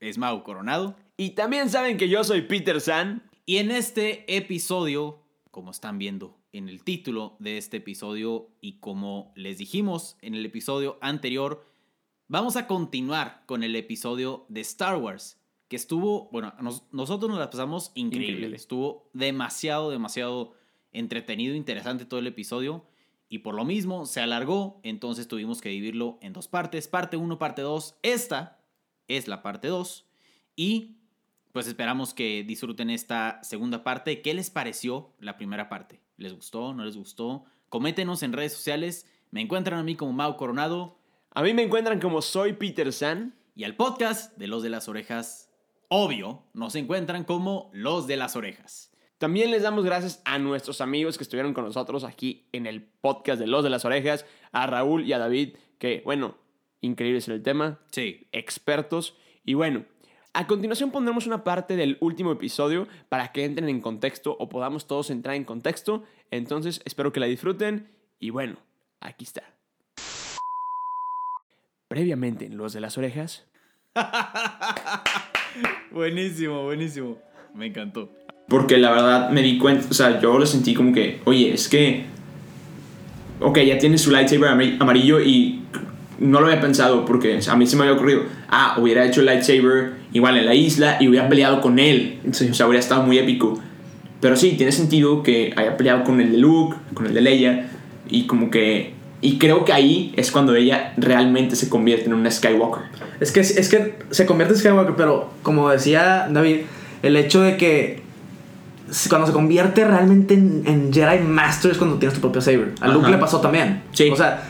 es Mau Coronado. Y también saben que yo soy Peter San. Y en este episodio, como están viendo en el título de este episodio y como les dijimos en el episodio anterior, vamos a continuar con el episodio de Star Wars, que estuvo, bueno, nos- nosotros nos la pasamos increíble. Increíble. Estuvo demasiado, demasiado entretenido, interesante todo el episodio. Y por lo mismo se alargó, entonces tuvimos que dividirlo en dos partes, parte 1, parte 2. Esta es la parte 2. Y pues esperamos que disfruten esta segunda parte. ¿Qué les pareció la primera parte? ¿Les gustó? ¿No les gustó? Coméntenos en redes sociales. Me encuentran a mí como Mau Coronado A mí me encuentran como soy Peter San. y al podcast de Los de las Orejas. Obvio, nos encuentran como Los de las Orejas. También les damos gracias a nuestros amigos que estuvieron con nosotros aquí en el podcast de Los de las Orejas, a Raúl y a David, que, bueno, increíbles en el tema, Sí, expertos. Y bueno, a continuación pondremos una parte del último episodio para que entren en contexto o podamos todos entrar en contexto. Entonces, espero que la disfruten. Y bueno, aquí está. Previamente en Los de las Orejas. buenísimo, buenísimo. Me encantó. Porque la verdad me di cuenta, o sea, yo lo sentí como que, oye, es que. Ok, ya tiene su lightsaber amar- amarillo y no lo había pensado porque a mí se me había ocurrido, ah, hubiera hecho el lightsaber igual en la isla y hubiera peleado con él. Sí. O sea, hubiera estado muy épico. Pero sí, tiene sentido que haya peleado con el de Luke, con el de Leia y como que. Y creo que ahí es cuando ella realmente se convierte en una Skywalker. Es que, es que se convierte en Skywalker, pero como decía David, el hecho de que cuando se convierte realmente en, en Jedi Master es cuando tienes tu propio saber. A Luke Ajá. le pasó también. Sí. O sea,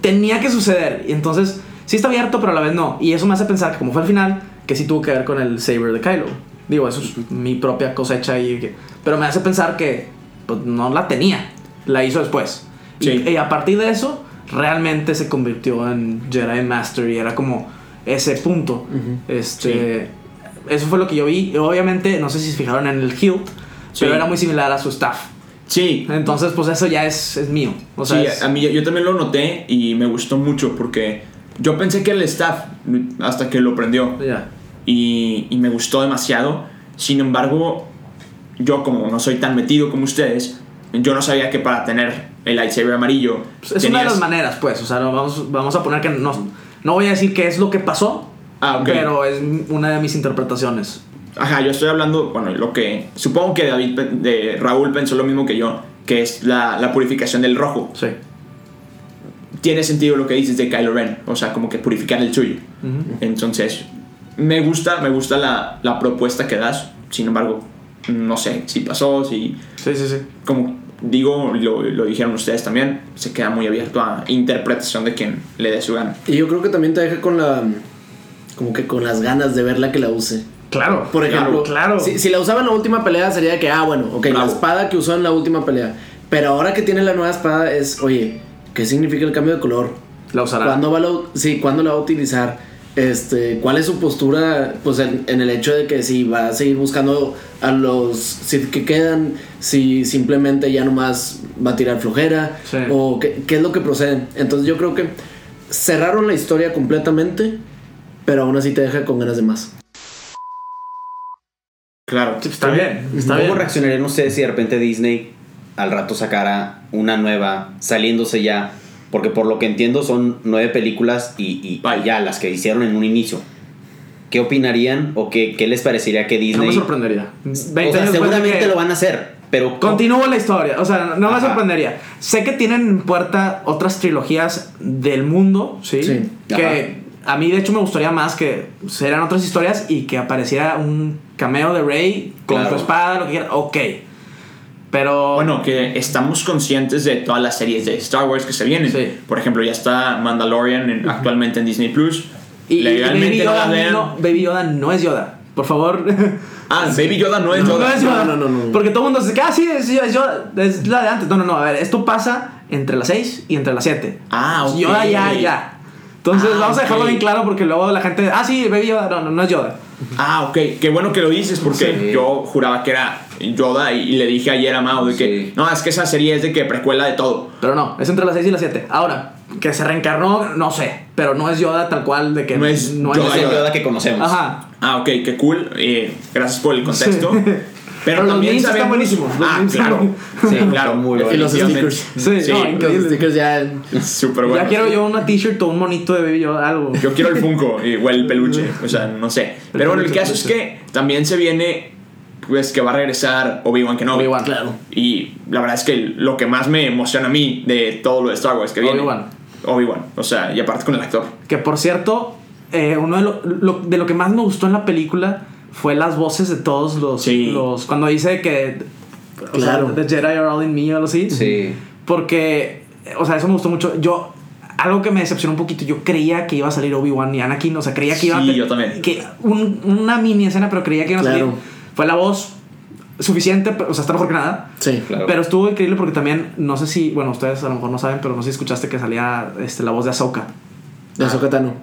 tenía que suceder. Y entonces, sí está abierto, pero a la vez no. Y eso me hace pensar que como fue al final, que sí tuvo que ver con el saber de Kylo. Digo, eso es mi propia cosecha y Pero me hace pensar que pues, no la tenía. La hizo después. Y- Sí. Y, a partir de eso, realmente se convirtió en Jedi Master y era como ese punto. Este... Eso fue lo que yo vi. Y Obviamente, no sé si se fijaron en el hilt, pero era muy similar a su staff. Sí, Entonces, pues eso ya es, es mío. O sea, sí, es- a mí yo también lo noté y me gustó mucho porque yo pensé que el staff hasta que lo prendió ya. y, y me gustó demasiado. Sin embargo, yo como no soy tan metido como ustedes, yo no sabía que para tener el lightsaber amarillo Pues es una de tenías- las maneras, pues. O sea, no, vamos, vamos a poner que no, no voy a decir qué es lo que pasó, Ah, ok. pero es una de mis interpretaciones. Ajá, yo estoy hablando, bueno, lo que supongo que David, de Raúl pensó lo mismo que yo, que es la, la purificación del rojo. Sí. Tiene sentido lo que dices de Kylo Ren, o sea, como que purificar el suyo. Entonces, me gusta, me gusta la, la propuesta que das. Sin embargo, no sé si pasó, si, Sí, sí, sí. como digo, lo, lo dijeron ustedes también, se queda muy abierto a interpretación de quien le dé su gana. Y yo creo que también te deja con la. Como que con las ganas de verla que la use. Claro. Por ejemplo, claro. Si, si la usaba en la última pelea sería que, ah, bueno, ok, la espada que usó en la última pelea. Pero ahora que tiene la nueva espada es, oye, ¿qué significa el cambio de color? La usará. ¿Cuándo, va la, sí, ¿cuándo la va a utilizar? Este, ¿Cuál es su postura pues, en, en el hecho de que si va a seguir buscando a los Sith que quedan, si simplemente ya nomás va a tirar flojera? Sí. ¿O qué, qué es lo que procede? Entonces yo creo que cerraron la historia completamente, pero aún así te deja con ganas de más. Claro. Sí, está bien. Está ¿Cómo bien. reaccionarían ustedes si de repente Disney al rato sacara una nueva, saliéndose ya? Porque por lo que entiendo son nueve películas y, y ya las que hicieron en un inicio. ¿qué opinarían o qué, qué les parecería que No Disney... me sorprendería. 20 o sea, años después de seguramente que- lo van a hacer, pero... Continúa la historia, o sea, no me sorprendería. Sé que tienen en puerta otras trilogías del mundo, ¿sí? Sí. Que a mí de hecho me gustaría más que serán otras historias y que apareciera un cameo de Rey con Claro. su espada, lo que quiera. Ok. Pero... Bueno, que estamos conscientes de todas las series de Star Wars que se vienen. Sí. Por ejemplo, ya está Mandalorian en- actualmente en Disney Plus. y, y Baby no Yoda vean. no, Baby Yoda no es Yoda. Por favor. Ah, Baby Yoda no es No, Yoda. es Yoda. No, no, no, no. Porque todo el mundo dice que, ah, sí, es, es Yoda. Es la de antes. No, no, no. A ver, esto pasa entre las 6 y entre las 7. Ah, ok. Yoda ya, ya. Entonces Ah, vamos a dejarlo ok. bien claro porque luego la gente, ah, sí, Baby Yoda. No, no, no es Yoda. Ah, ok. Qué bueno que lo dices porque Sí. yo juraba que era Yoda y, y le dije ayer a Mao de que Sí. no, es que esa serie es de que precuela de todo. Pero no, es entre las 6 y las 7. Ahora, que se reencarnó, no sé. Pero no es Yoda tal cual de que No es No Yoda, es el Yoda que conocemos. Ajá. Ah, ok, qué cool. Eh, gracias por el contexto. Sí. Pero, los memes están buenísimos, Ah, claro. Sí, claro. Muy Y los stickers. Sí, no, Los stickers ya. Súper bueno. Ya quiero yo una t-shirt o un monito de Baby Yoda, algo. Yo quiero el Funko o el peluche, o sea, no sé. Pero bueno, el caso es que también se viene, pues que va a regresar Obi-Wan Kenobi. Obi-Wan. Claro. Y la verdad es que lo que más me emociona a mí de todo lo de Star Wars que viene. Obi-Wan. Obi-Wan. O sea, y aparte con el actor. Que por cierto, eh, uno de lo, lo- de lo que más me gustó en la película fue las voces de todos los. Sí. los cuando dice que. O Claro. sea, The Jedi are all in me o algo así. Sí. Porque. O sea, eso me gustó mucho. Yo. Algo que me decepcionó un poquito, yo creía que iba a salir Obi-Wan y Anakin, o sea, creía que iba a Sí, te- yo también. Que un- una mini escena, pero creía que iban a Claro. salir. Fue la voz suficiente, pero- o sea, está mejor que nada. Sí. Claro. Pero estuvo increíble porque también, no sé si, bueno, ustedes a lo mejor no saben, pero no sé si escuchaste que salía este, la voz de Ahsoka. De Sokatano.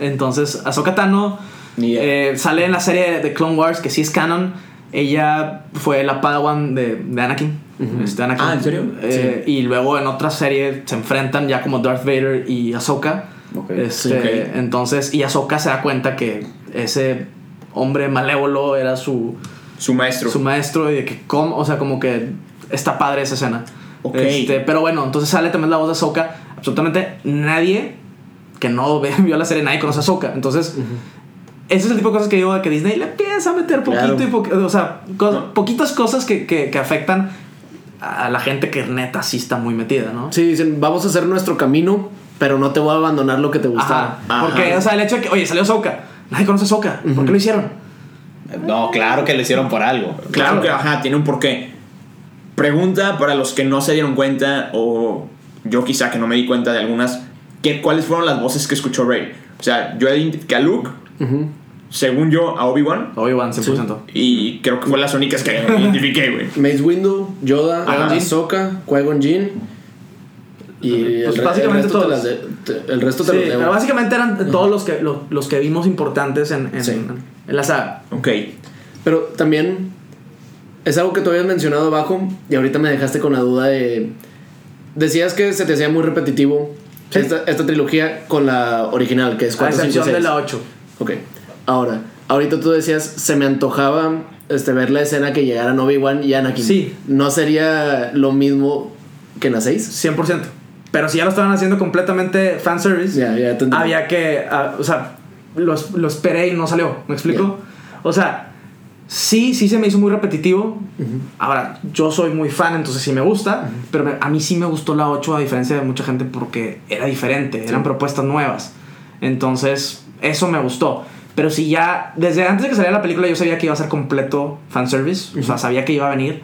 Entonces, Ahsoka Tano Eh, sale en la serie de Clone Wars, que sí es canon. Ella fue la Padawan de, de Anakin. este, Anakin. Ah, ¿en serio? Eh, Y luego en otra serie se enfrentan ya como Darth Vader y Ahsoka. Ok. Este, Sí. Entonces, y Ahsoka se da cuenta que ese hombre malévolo era su, Su maestro. su maestro y de que, como, o sea, como que está padre esa escena. Ok. Este, pero bueno, entonces sale también la voz de Ahsoka. Absolutamente nadie que no ve- vio la serie, nadie conoce a Ahsoka. Entonces, ese es el tipo de cosas que digo que Disney le empieza a meter poquito Claro. y poquito, o sea, cos- No. poquitas cosas que, que, que afectan a la gente que neta sí está muy metida, ¿no? Sí, dicen, vamos a hacer nuestro camino, pero no te voy a abandonar lo que te Ajá. Ajá. Porque, o sea, el hecho de que, oye, salió Ahsoka, nadie conoce a Ahsoka, ¿por qué lo hicieron? No, claro que lo hicieron por algo. Claro que, ajá, tiene un porqué. Pregunta para los que no se dieron cuenta, o yo quizá que no me di cuenta de algunas, que, ¿cuáles fueron las voces que escuchó Rey? O sea, yo identifiqué a Luke, Ujú. según yo, a Obi-Wan, Obi-Wan, 100%. y creo que fue las únicas que identifiqué, güey. Mace Windu, Yoda, Ajá. Ahsoka, Qui-Gon Jinn. Y el, Pues re- básicamente el resto, te todos. las de- te- el resto te Sí, los debo. pero básicamente eran todos los que, los, los que vimos importantes en, en, Sí. en la saga. Ok. Pero también es algo que tú habías mencionado abajo y ahorita me dejaste con la duda de... Decías que se te hacía muy repetitivo Sí. esta, esta trilogía con la original, que es A 4, 5, excepción 6. de la 8. Ok. Ahora, ahorita tú decías, se me antojaba este, ver la escena que llegaran Obi-Wan y Anakin. Sí. ¿No sería lo mismo que en la 6? 100%. Pero si ya lo estaban haciendo completamente fanservice, te entendí. había que. ah, o sea, lo, lo esperé y no salió. ¿Me explico? O sea, sí, sí se me hizo muy repetitivo. Ahora, yo soy muy fan, entonces sí me gusta. Pero a mí sí me gustó la 8, a diferencia de mucha gente, porque era diferente. Eran propuestas nuevas. Entonces, eso me gustó. Pero si ya, desde antes de que saliera la película, yo sabía que iba a ser completo fanservice. O sea, sabía que iba a venir.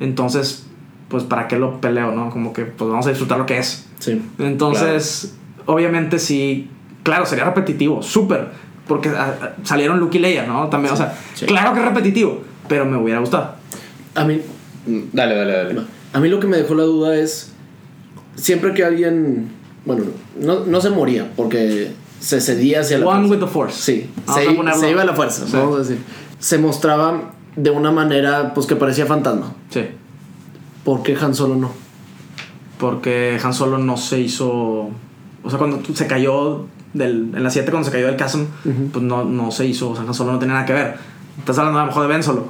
Entonces, pues, ¿para qué lo peleo, no? Como que, pues, vamos a disfrutar lo que es. Sí. Entonces, obviamente sí, claro, sería repetitivo, súper, porque ah, ah, salieron Luke y Leia, ¿no? También, o sea, sí. claro que es repetitivo, pero me hubiera gustado. A mí, Dale, dale, dale. a mí lo que me dejó la duda es, siempre que alguien, bueno, no, no se moría, porque se cedía hacia la One fuerza. with the Force. Sí, se, se iba a la fuerza, Sí. vamos a decir. Se mostraba de una manera, pues que parecía fantasma. Sí, ¿Por qué Han Solo no? porque Han Solo no se hizo, o sea, cuando se cayó del, en la 7, cuando se cayó del chasm, pues no, no se hizo, o sea, Han Solo no tenía nada que ver. Estás hablando a lo mejor de Ben Solo.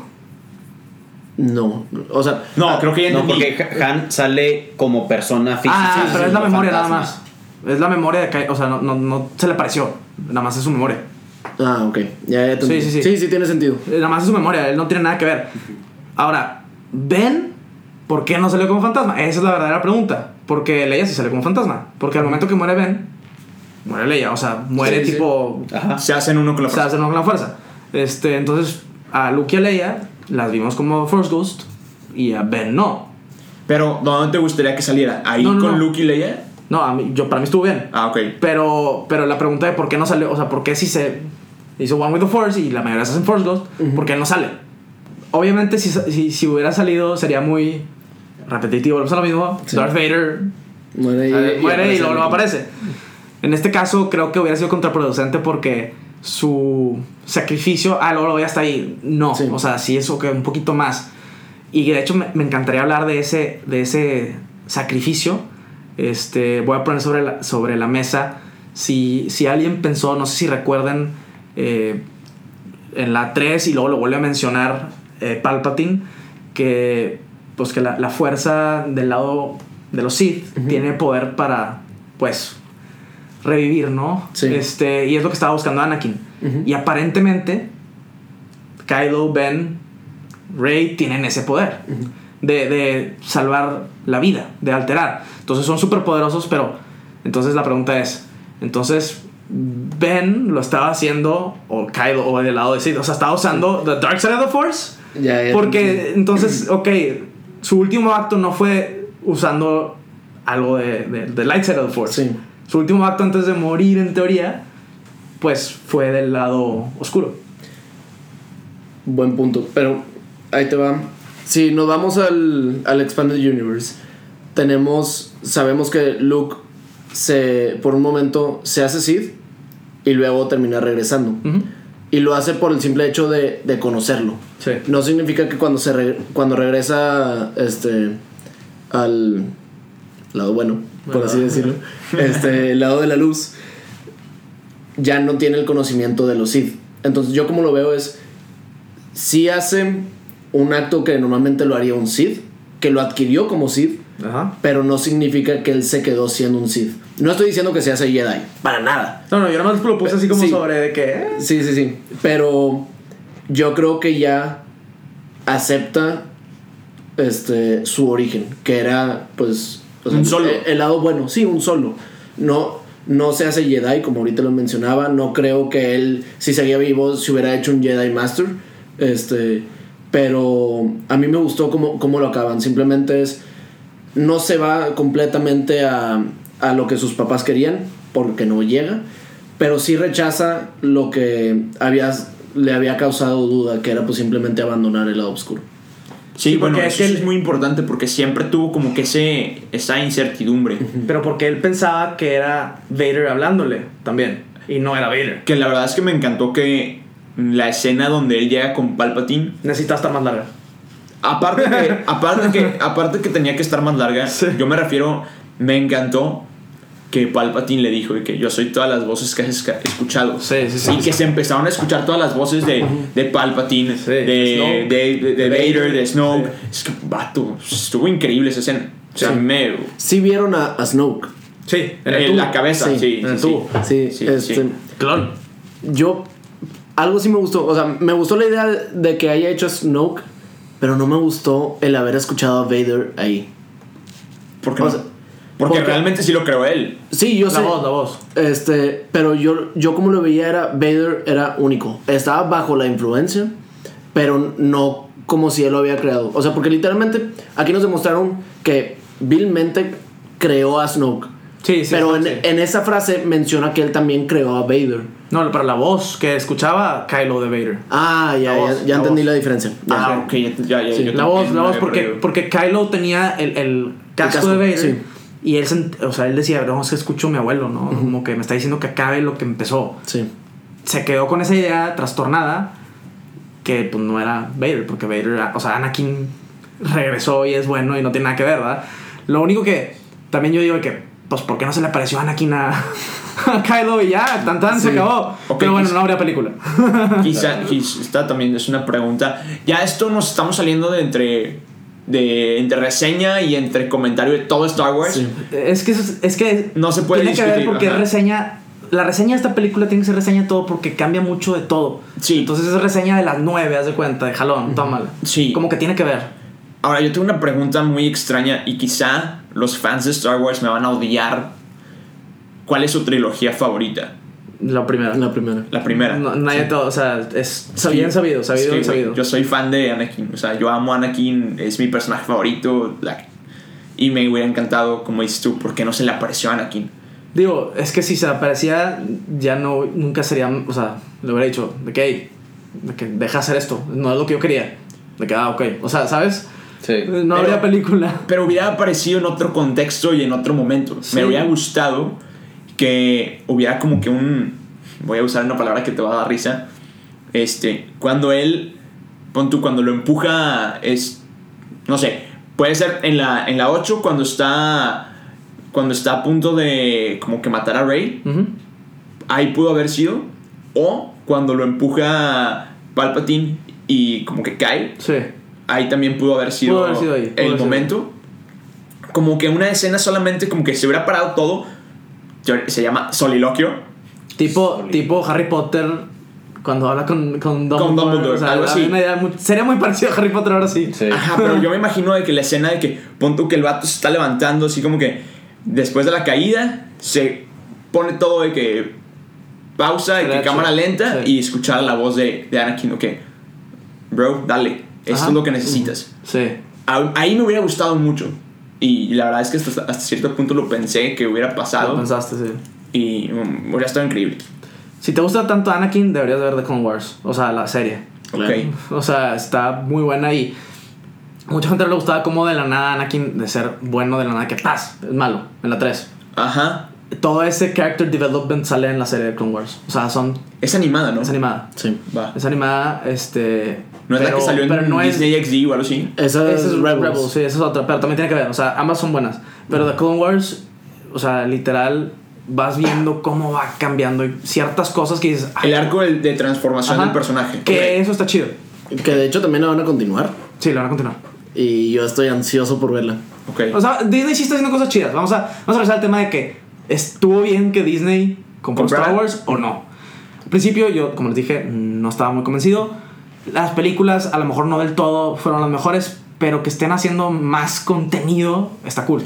No, o sea, No, creo que ya No, porque Han sale como persona física. Ah, pero es la memoria nada fantasma. más. Es la memoria de que, o sea, no, no, no se le pareció, nada más es su memoria. Ah, ok. Ya, ya. Sí, sí, sí. Sí, sí, tiene sentido. Eh, Nada más es su memoria, él no tiene nada que ver. Ahora, Ben, ¿por qué no salió como fantasma? Esa es la verdadera pregunta. Porque Leia sí sale como fantasma. Porque al momento que muere Ben, muere Leia. O sea, muere Sí, sí. tipo. Ajá. Se hacen uno con la Se fuerza. hace con la fuerza. Este, entonces, a Luke y a Leia las vimos como Force Ghost y a Ben no. Pero, ¿dónde te gustaría que saliera? ¿Ahí No, no, con no. Luke y Leia? No, a mí, yo, para mí estuvo bien. Ah, ok. Pero, pero la pregunta de por qué no salió, o sea, por qué si se hizo One with the Force y la mayoría se hacen Force Ghost, ¿por qué no sale? Obviamente, si, si, si hubiera salido, sería muy repetitivo. Volvemos a lo mismo. Sí. Darth Vader Muere y, eh, muere y aparece luego, luego Anakin. aparece. En este caso, creo que hubiera sido contraproducente porque su sacrificio, ah, luego lo voy hasta ahí. No, Sí. o sea, sí, eso que un poquito más. Y de hecho, me, me encantaría hablar de ese, de ese sacrificio. Este, voy a poner sobre la, sobre la mesa. Si, si alguien pensó, no sé si recuerdan, eh, en la 3 y luego lo vuelve a mencionar eh, Palpatine, que, pues, que la, la fuerza del lado de los Sith tiene poder para, pues, revivir, ¿no? Sí. Este, y es lo que estaba buscando Anakin. Y aparentemente, Kylo, Ben, Rey tienen ese poder de, de salvar la vida, de alterar. Entonces son súper poderosos, pero entonces la pregunta es, entonces Ben lo estaba haciendo, o Kylo, o del lado de Sith, o sea, estaba usando The Dark Side of the Force. Ya, ya Porque entonces, ok, su último acto no fue usando algo de, de, de Light Side of the Force. Sí. Su último acto antes de morir, en teoría, pues fue del lado oscuro. Buen punto. Pero ahí te va. Si nos vamos al, al Expanded Universe, tenemos. Sabemos que Luke se. por un momento se hace Sith y luego termina regresando. Y lo hace por el simple hecho de, de conocerlo. Sí. No significa que cuando se re- cuando regresa este al lado bueno, por así decirlo, este el lado de la luz ya no tiene el conocimiento de los Sith. Entonces yo como lo veo es si hace un acto que normalmente lo haría un Sith, que lo adquirió como Sith, Ajá. pero no significa que él se quedó siendo un Sith. No estoy diciendo que se hace Jedi, para nada. No, no, yo nada más lo puse así como Sí. sobre de que. eh, Sí, sí, sí. Pero yo creo que ya acepta este su origen, que era pues o Un solo. El, el lado bueno, sí, un solo. No no se hace Jedi como ahorita lo mencionaba, no creo que él si seguía vivo se hubiera hecho un Jedi Master. Este, pero a mí me gustó cómo, cómo lo acaban, simplemente es no se va completamente a, a lo que sus papás querían, porque no llega, pero sí rechaza lo que había, le había causado duda, que era pues simplemente abandonar el lado oscuro. Sí, Sí, bueno, porque es eso él- es muy importante porque siempre tuvo como que ese, esa incertidumbre. Pero porque él pensaba que era Vader hablándole también. Y no era Vader. Que la verdad es que me encantó que la escena donde él llega con Palpatine, Necesita estar más larga. Aparte que, aparte que, aparte que tenía que estar más larga, Sí. yo me refiero, me encantó que Palpatine le dijo y que yo soy todas las voces que has escuchado. Sí, sí, sí. Y que se empezaron a escuchar todas las voces de, de Palpatine, Sí, de, de, de- de Vader, de Snoke. Sí. Es que, vato, estuvo increíble esa escena. O sea, Sí. me... Sí vieron a, a Snoke. Sí, en la cabeza, sí, Sí, sí, en el sí. tubo. Sí, Sí, este, sí. Clon. yo algo sí me gustó, o sea, me gustó la idea de que haya hecho a Snoke, pero no me gustó el haber escuchado a Vader ahí. ¿Por qué O no? sea, porque, porque- realmente sí lo creo él. Sí, yo La sé. voz, la voz. Este, pero yo, yo como lo veía era, Vader era único. Estaba bajo la influencia, pero no como si él lo había creado. O sea, porque literalmente aquí nos demostraron que vilmente creó a Snoke. Sí, sí. pero en, sí. en esa frase menciona que él también creó a Vader. No, pero la voz que escuchaba Kylo de Vader. Ah, ya, La ya, voz, ya la entendí voz. la diferencia. Ya. Ah, ok, ya, ya, ya, Sí, yo La voz, la voz, porque, perdido. porque Kylo tenía el, el casco, casco, de Vader. sí. Y él, o sea, él decía, no, es que escucho a mi abuelo, ¿no? Como que me está diciendo que acabe lo que empezó. Sí. Se quedó con esa idea trastornada que pues no era Vader, porque Vader, era- o sea, Anakin regresó y es bueno y no tiene nada que ver, ¿verdad? Lo único que también yo digo que, pues, ¿por qué no se le apareció Anakin a, a Kylo y ya? Tan tan se acabó. Ok, Pero bueno, quizá- no habría película. Quizá, quizá- esta también es una pregunta. Ya esto nos estamos saliendo de entre, de entre reseña y entre comentario de todo Star Wars. Sí. Es que, es, es que No se puede tiene que ver porque ajá. es reseña la reseña de esta película tiene que ser reseña de todo porque cambia mucho de todo. Sí. Entonces es reseña de las nueve, haz de cuenta, de jalón, tómala. Sí. Como que tiene que ver. Ahora, yo tengo una pregunta muy extraña y quizá los fans de Star Wars me van a odiar. ¿Cuál es su trilogía favorita? La primera. La primera. La primera. No, nadie todo, o sea, es Sí. bien sabido, sabido, güey, sabido. Yo soy fan de Anakin. O sea, yo amo a Anakin. Es mi personaje favorito. la- y me hubiera encantado, como dices tú, ¿por qué no se le apareció a Anakin? Digo, es que si se aparecía, ya no, nunca sería, o sea, le hubiera dicho, de que, "Hey, de que deja hacer esto, no es lo que yo quería. De que, ah, ok. O sea, ¿sabes? Sí. No habría película. Pero hubiera aparecido en otro contexto y en otro momento. Sí. Me hubiera gustado que hubiera como que un. Voy a usar una palabra que te va a dar risa. Este, cuando él. Pon tú, cuando lo empuja. Es. No sé. Puede ser en la, en la 8 cuando está. Cuando está a punto de. Como que matar a Rey. Ahí pudo haber sido. O cuando lo empuja Palpatine y como que cae Sí. Ahí también pudo haber sido, Pudo haber sido ahí, pudo el momento. Como que una escena solamente, como que se hubiera parado todo. Se llama soliloquio. Tipo, tipo Harry Potter cuando habla con, con Dumbledore. Con Dumbledore, o sea, algo así. había una idea muy- sería muy parecido a Harry Potter ahora sí. Sí. Ajá, pero yo me imagino de que la escena de que pon tú que el vato se está levantando, así como que después de la caída, se pone todo de que pausa, de que cámara lenta Sí. y escuchar la voz de, de Anakin, ok, bro, dale, esto Ajá. es lo que necesitas. Sí. A- Ahí me hubiera gustado mucho. Y la verdad es que hasta, hasta cierto punto lo pensé que hubiera Lo pasado. pensaste, sí. Y um, hubiera estado increíble. Si te gusta tanto Anakin, deberías ver The Clone Wars. O sea, la serie. Ok. O sea, está muy buena y mucha gente le gustaba como de la nada Anakin de ser bueno de la nada que paz, es malo en la 3. Ajá. Todo ese character development sale en la serie de Clone Wars. O sea, son Es animada, ¿no? es animada. Sí. Va. Es animada, este No es la pero- que salió pero en no es- Disney XD o algo así. Esa es Esa es Rebels. Rebels. sí, esa es otra, pero también tiene que ver, o sea, ambas son buenas. Pero The Clone Wars, o sea, literal vas viendo cómo va cambiando y ciertas cosas que dices, "Ay, El arco de, de transformación ajá, del personaje. Que eso está chido. Que de hecho también la van a continuar. Sí, lo van a continuar. Y yo estoy ansioso por verla. Ok. O sea, Disney sí está haciendo cosas chidas. Vamos a, vamos a regresar al tema de que estuvo bien que Disney compró ¿Comprara? Star Wars o no. Al principio yo, como les dije, no estaba muy convencido. Las películas a lo mejor no del todo fueron las mejores, pero que estén haciendo más contenido está cool.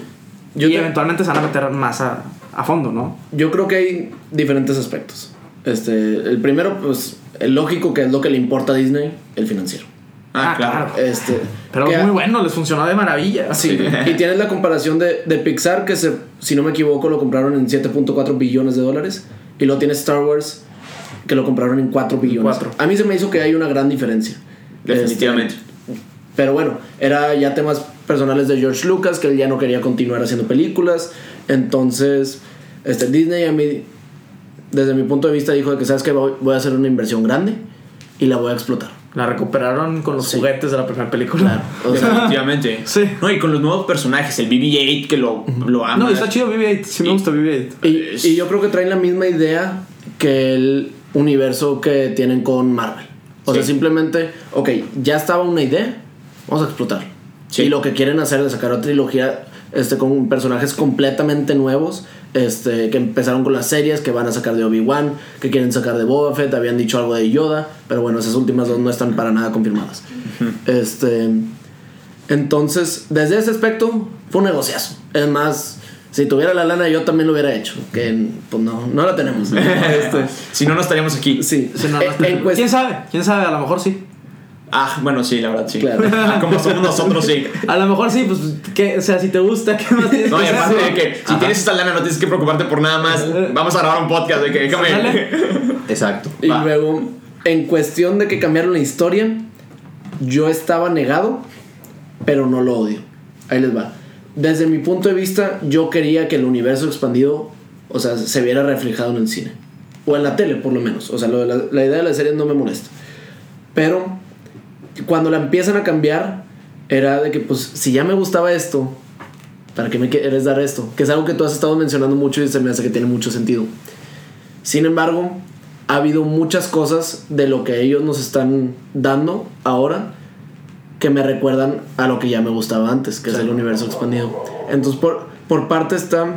Yo y te- eventualmente se van a meter más a, a fondo, ¿no? Yo creo que hay diferentes aspectos. Este, el primero, pues, el lógico que es lo que le importa a Disney, el financiero. ah, ah, claro. claro. Este, Pero que- es muy bueno, les funcionó de maravilla. Sí, y tienes la comparación de, de Pixar, que se, si no me equivoco lo compraron en 7.4 billones de dólares, y luego tienes Star Wars, que lo compraron en 4 billones. Cuatro. A mí se me hizo que hay una gran diferencia. Definitivamente. Este, pero bueno, era ya temas personales de George Lucas, que él ya no quería continuar haciendo películas. Entonces, este, Disney a mí, desde mi punto de vista, dijo de que, ¿sabes que Voy, voy a hacer una inversión grande y la voy a explotar. La recuperaron con los Sí. juguetes de la primera película. O sea, Definitivamente. Sí. No, y con los nuevos personajes, el BB-8 que lo, lo ama. No, está chido BB-8. Sí me gusta BB-8. Y, y yo creo que traen la misma idea que el universo que tienen con Marvel. O sea, simplemente, ok, ya estaba una idea, vamos a explotarlo. Sí. Y lo que quieren hacer es sacar otra trilogía este, con personajes completamente nuevos. Este, que empezaron con las series que van a sacar de Obi-Wan, que quieren sacar de Boba Fett, habían dicho algo de Yoda, pero bueno, esas últimas dos no están para nada confirmadas. Este, entonces, desde ese aspecto, fue un negociazo. Es más, si tuviera la lana, yo también lo hubiera hecho. Que pues no, no la tenemos. Este, Si no, no estaríamos aquí. sí, Sí, no, no, cuest- ¿Quién sabe? ¿Quién sabe? A lo mejor sí. Ah, bueno, sí, la verdad, sí. Claro. Ah, Como somos nosotros, sí. A lo mejor sí, pues, ¿qué? o sea, si te gusta, ¿qué más tienes No, y que aparte de que si tienes esta lana no tienes que preocuparte por nada más. Vamos a grabar un podcast de que déjame. Dale. Exacto. Y Va. luego, en cuestión de que cambiaron la historia, yo estaba negado, pero no lo odio. Ahí les va. Desde mi punto de vista, yo quería que el universo expandido, o sea, se viera reflejado en el cine. O en la tele, por lo menos. O sea, la idea de la serie no me molesta. Pero cuando la empiezan a cambiar, era de que, pues, si ya me gustaba esto, ¿para qué me quieres dar esto? Que es algo que tú has estado mencionando mucho y se me hace que tiene mucho sentido. Sin embargo, ha habido muchas cosas de lo que ellos nos están dando ahora que me recuerdan a lo que ya me gustaba antes, que es el universo expandido. Entonces, por, por parte está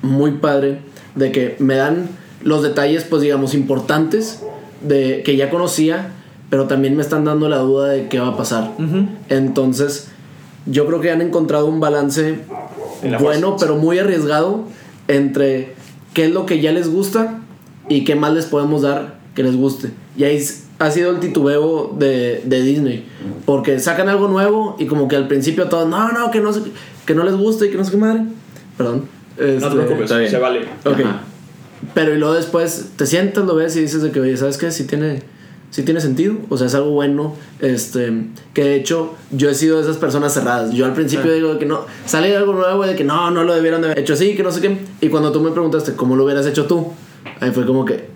muy padre de que me dan los detalles, pues digamos, importantes de que ya conocía, pero también me están dando la duda de qué va a pasar. Entonces, yo creo que han encontrado un balance En la bueno, fase. pero muy arriesgado entre qué es lo que ya les gusta y qué más les podemos dar que les guste. Y ahí ha sido el titubeo de, de Disney. Porque sacan algo nuevo y como que al principio todos, no, no, que no, se- que no les guste y que no sé qué madre. Perdón. No te Este, preocupes, está bien. se vale. Pero y luego después te sientas, lo ves y dices de que, oye, ¿sabes qué? Sí tiene, sí tiene sentido. O sea, es algo bueno. Este, que de hecho, yo he sido de esas personas cerradas. Yo al principio digo de que no, sale algo nuevo y de que no, no lo debieron de haber hecho así, que no sé qué. Y cuando tú me preguntaste cómo lo hubieras hecho tú, ahí fue como que,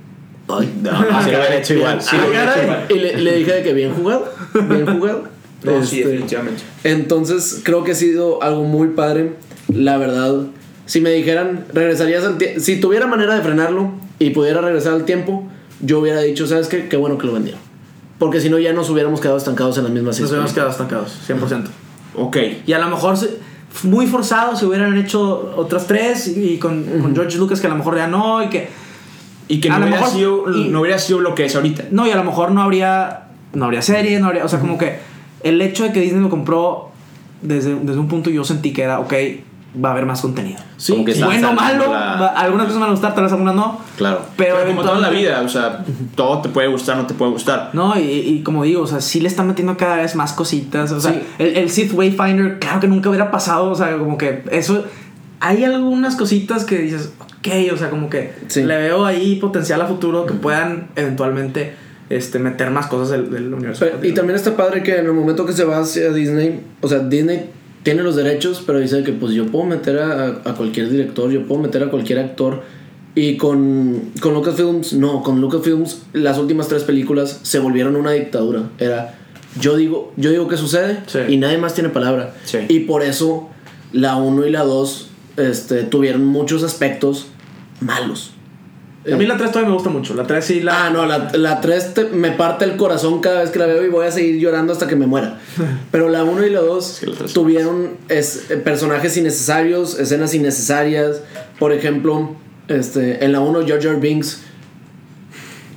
ay, No, no, lo hubiera hecho igual. Ah. Y le, le dije de que bien jugado, bien jugado. No, sí, Este, definitivamente. entonces creo que ha sido algo muy padre. La verdad, si me dijeran, regresarías al tiempo, si tuviera manera de frenarlo y pudiera regresar al tiempo, yo hubiera dicho, ¿sabes qué? Qué bueno que lo vendieron. Porque si no, ya nos hubiéramos quedado estancados en las mismas Nos hubiéramos quedado estancados, 100%. Ok. Y a lo mejor se- muy forzado se hubieran hecho otras tres y, y con, con George Lucas que a lo mejor ya no y que Y que A no lo hubiera, mejor- sido, y- no hubiera sido lo que es ahorita. no y a lo mejor no habría no habría serie, no habría, o sea, como que el hecho de que Disney lo compró desde, desde un punto yo sentí que era, ok, va a haber más contenido. Sí, Como que bueno, malo, la- va- algunas cosas me van a gustar, tal vez algunas no, Claro. pero, Pero como toda la vida, o sea, todo te puede gustar, no te puede gustar. No, y, y como digo, o sea, sí le están metiendo cada vez más cositas. O sea, Sí. el, el Sith Wayfinder, claro que nunca hubiera pasado. O sea, como que eso. Hay algunas cositas que dices, ok, o sea, como que Sí. le veo ahí potencial a futuro que puedan eventualmente este, meter más cosas del, del universo. Pero- y también está padre que en el momento que se va hacia Disney, o sea, Disney tiene los derechos, pero dice que pues yo puedo meter a, a cualquier director, yo puedo meter a cualquier actor. Y con, con Lucasfilms, no, con Lucasfilms las últimas tres películas se volvieron una dictadura. Era, yo digo, yo digo que sucede Sí. y nadie más tiene palabra. Sí. Y por eso la 1 y la 2 este, tuvieron muchos aspectos malos. a mí la 3 todavía me gusta mucho. La 3 sí la. Ah, no, la, la 3 te- me parte el corazón cada vez que la veo y voy a seguir llorando hasta que me muera. Pero la 1 y la 2 que la tres- tuvieron es- personajes innecesarios, escenas innecesarias. Por ejemplo, este, en la 1 Jar Jar Binks,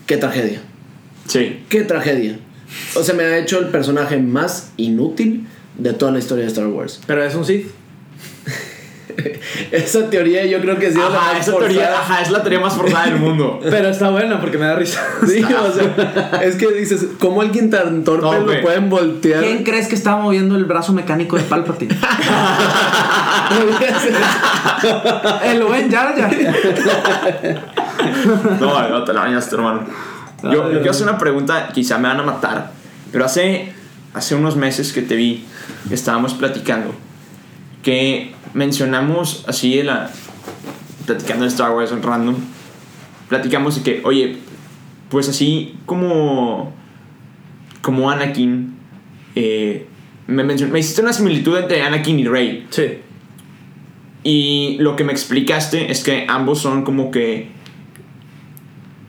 qué tragedia. Sí. Qué tragedia. O sea, me ha hecho el personaje más inútil de toda la historia de Star Wars. Pero es un Sith. Esa teoría yo creo que ha sido la más esa teoría, ajá, es la teoría más forzada del mundo. Pero está buena porque me da risa. Sí, o sea, es que dices, ¿cómo alguien tan torpe No, lo pueden voltear? ¿Quién crees que estaba moviendo el brazo mecánico de Palpatine? el buen Jar Jar. No, no te la bañaste, hermano. Yo, yo quiero hacer una pregunta, quizá me van a matar, pero hace, hace unos meses que te vi, estábamos platicando, que mencionamos así de la... platicando de Star Wars en random, platicamos de que, oye, pues así como... como Anakin, eh, me, mencionó, me hiciste una similitud entre Anakin y Rey. Sí. Y lo que me explicaste es que ambos son como que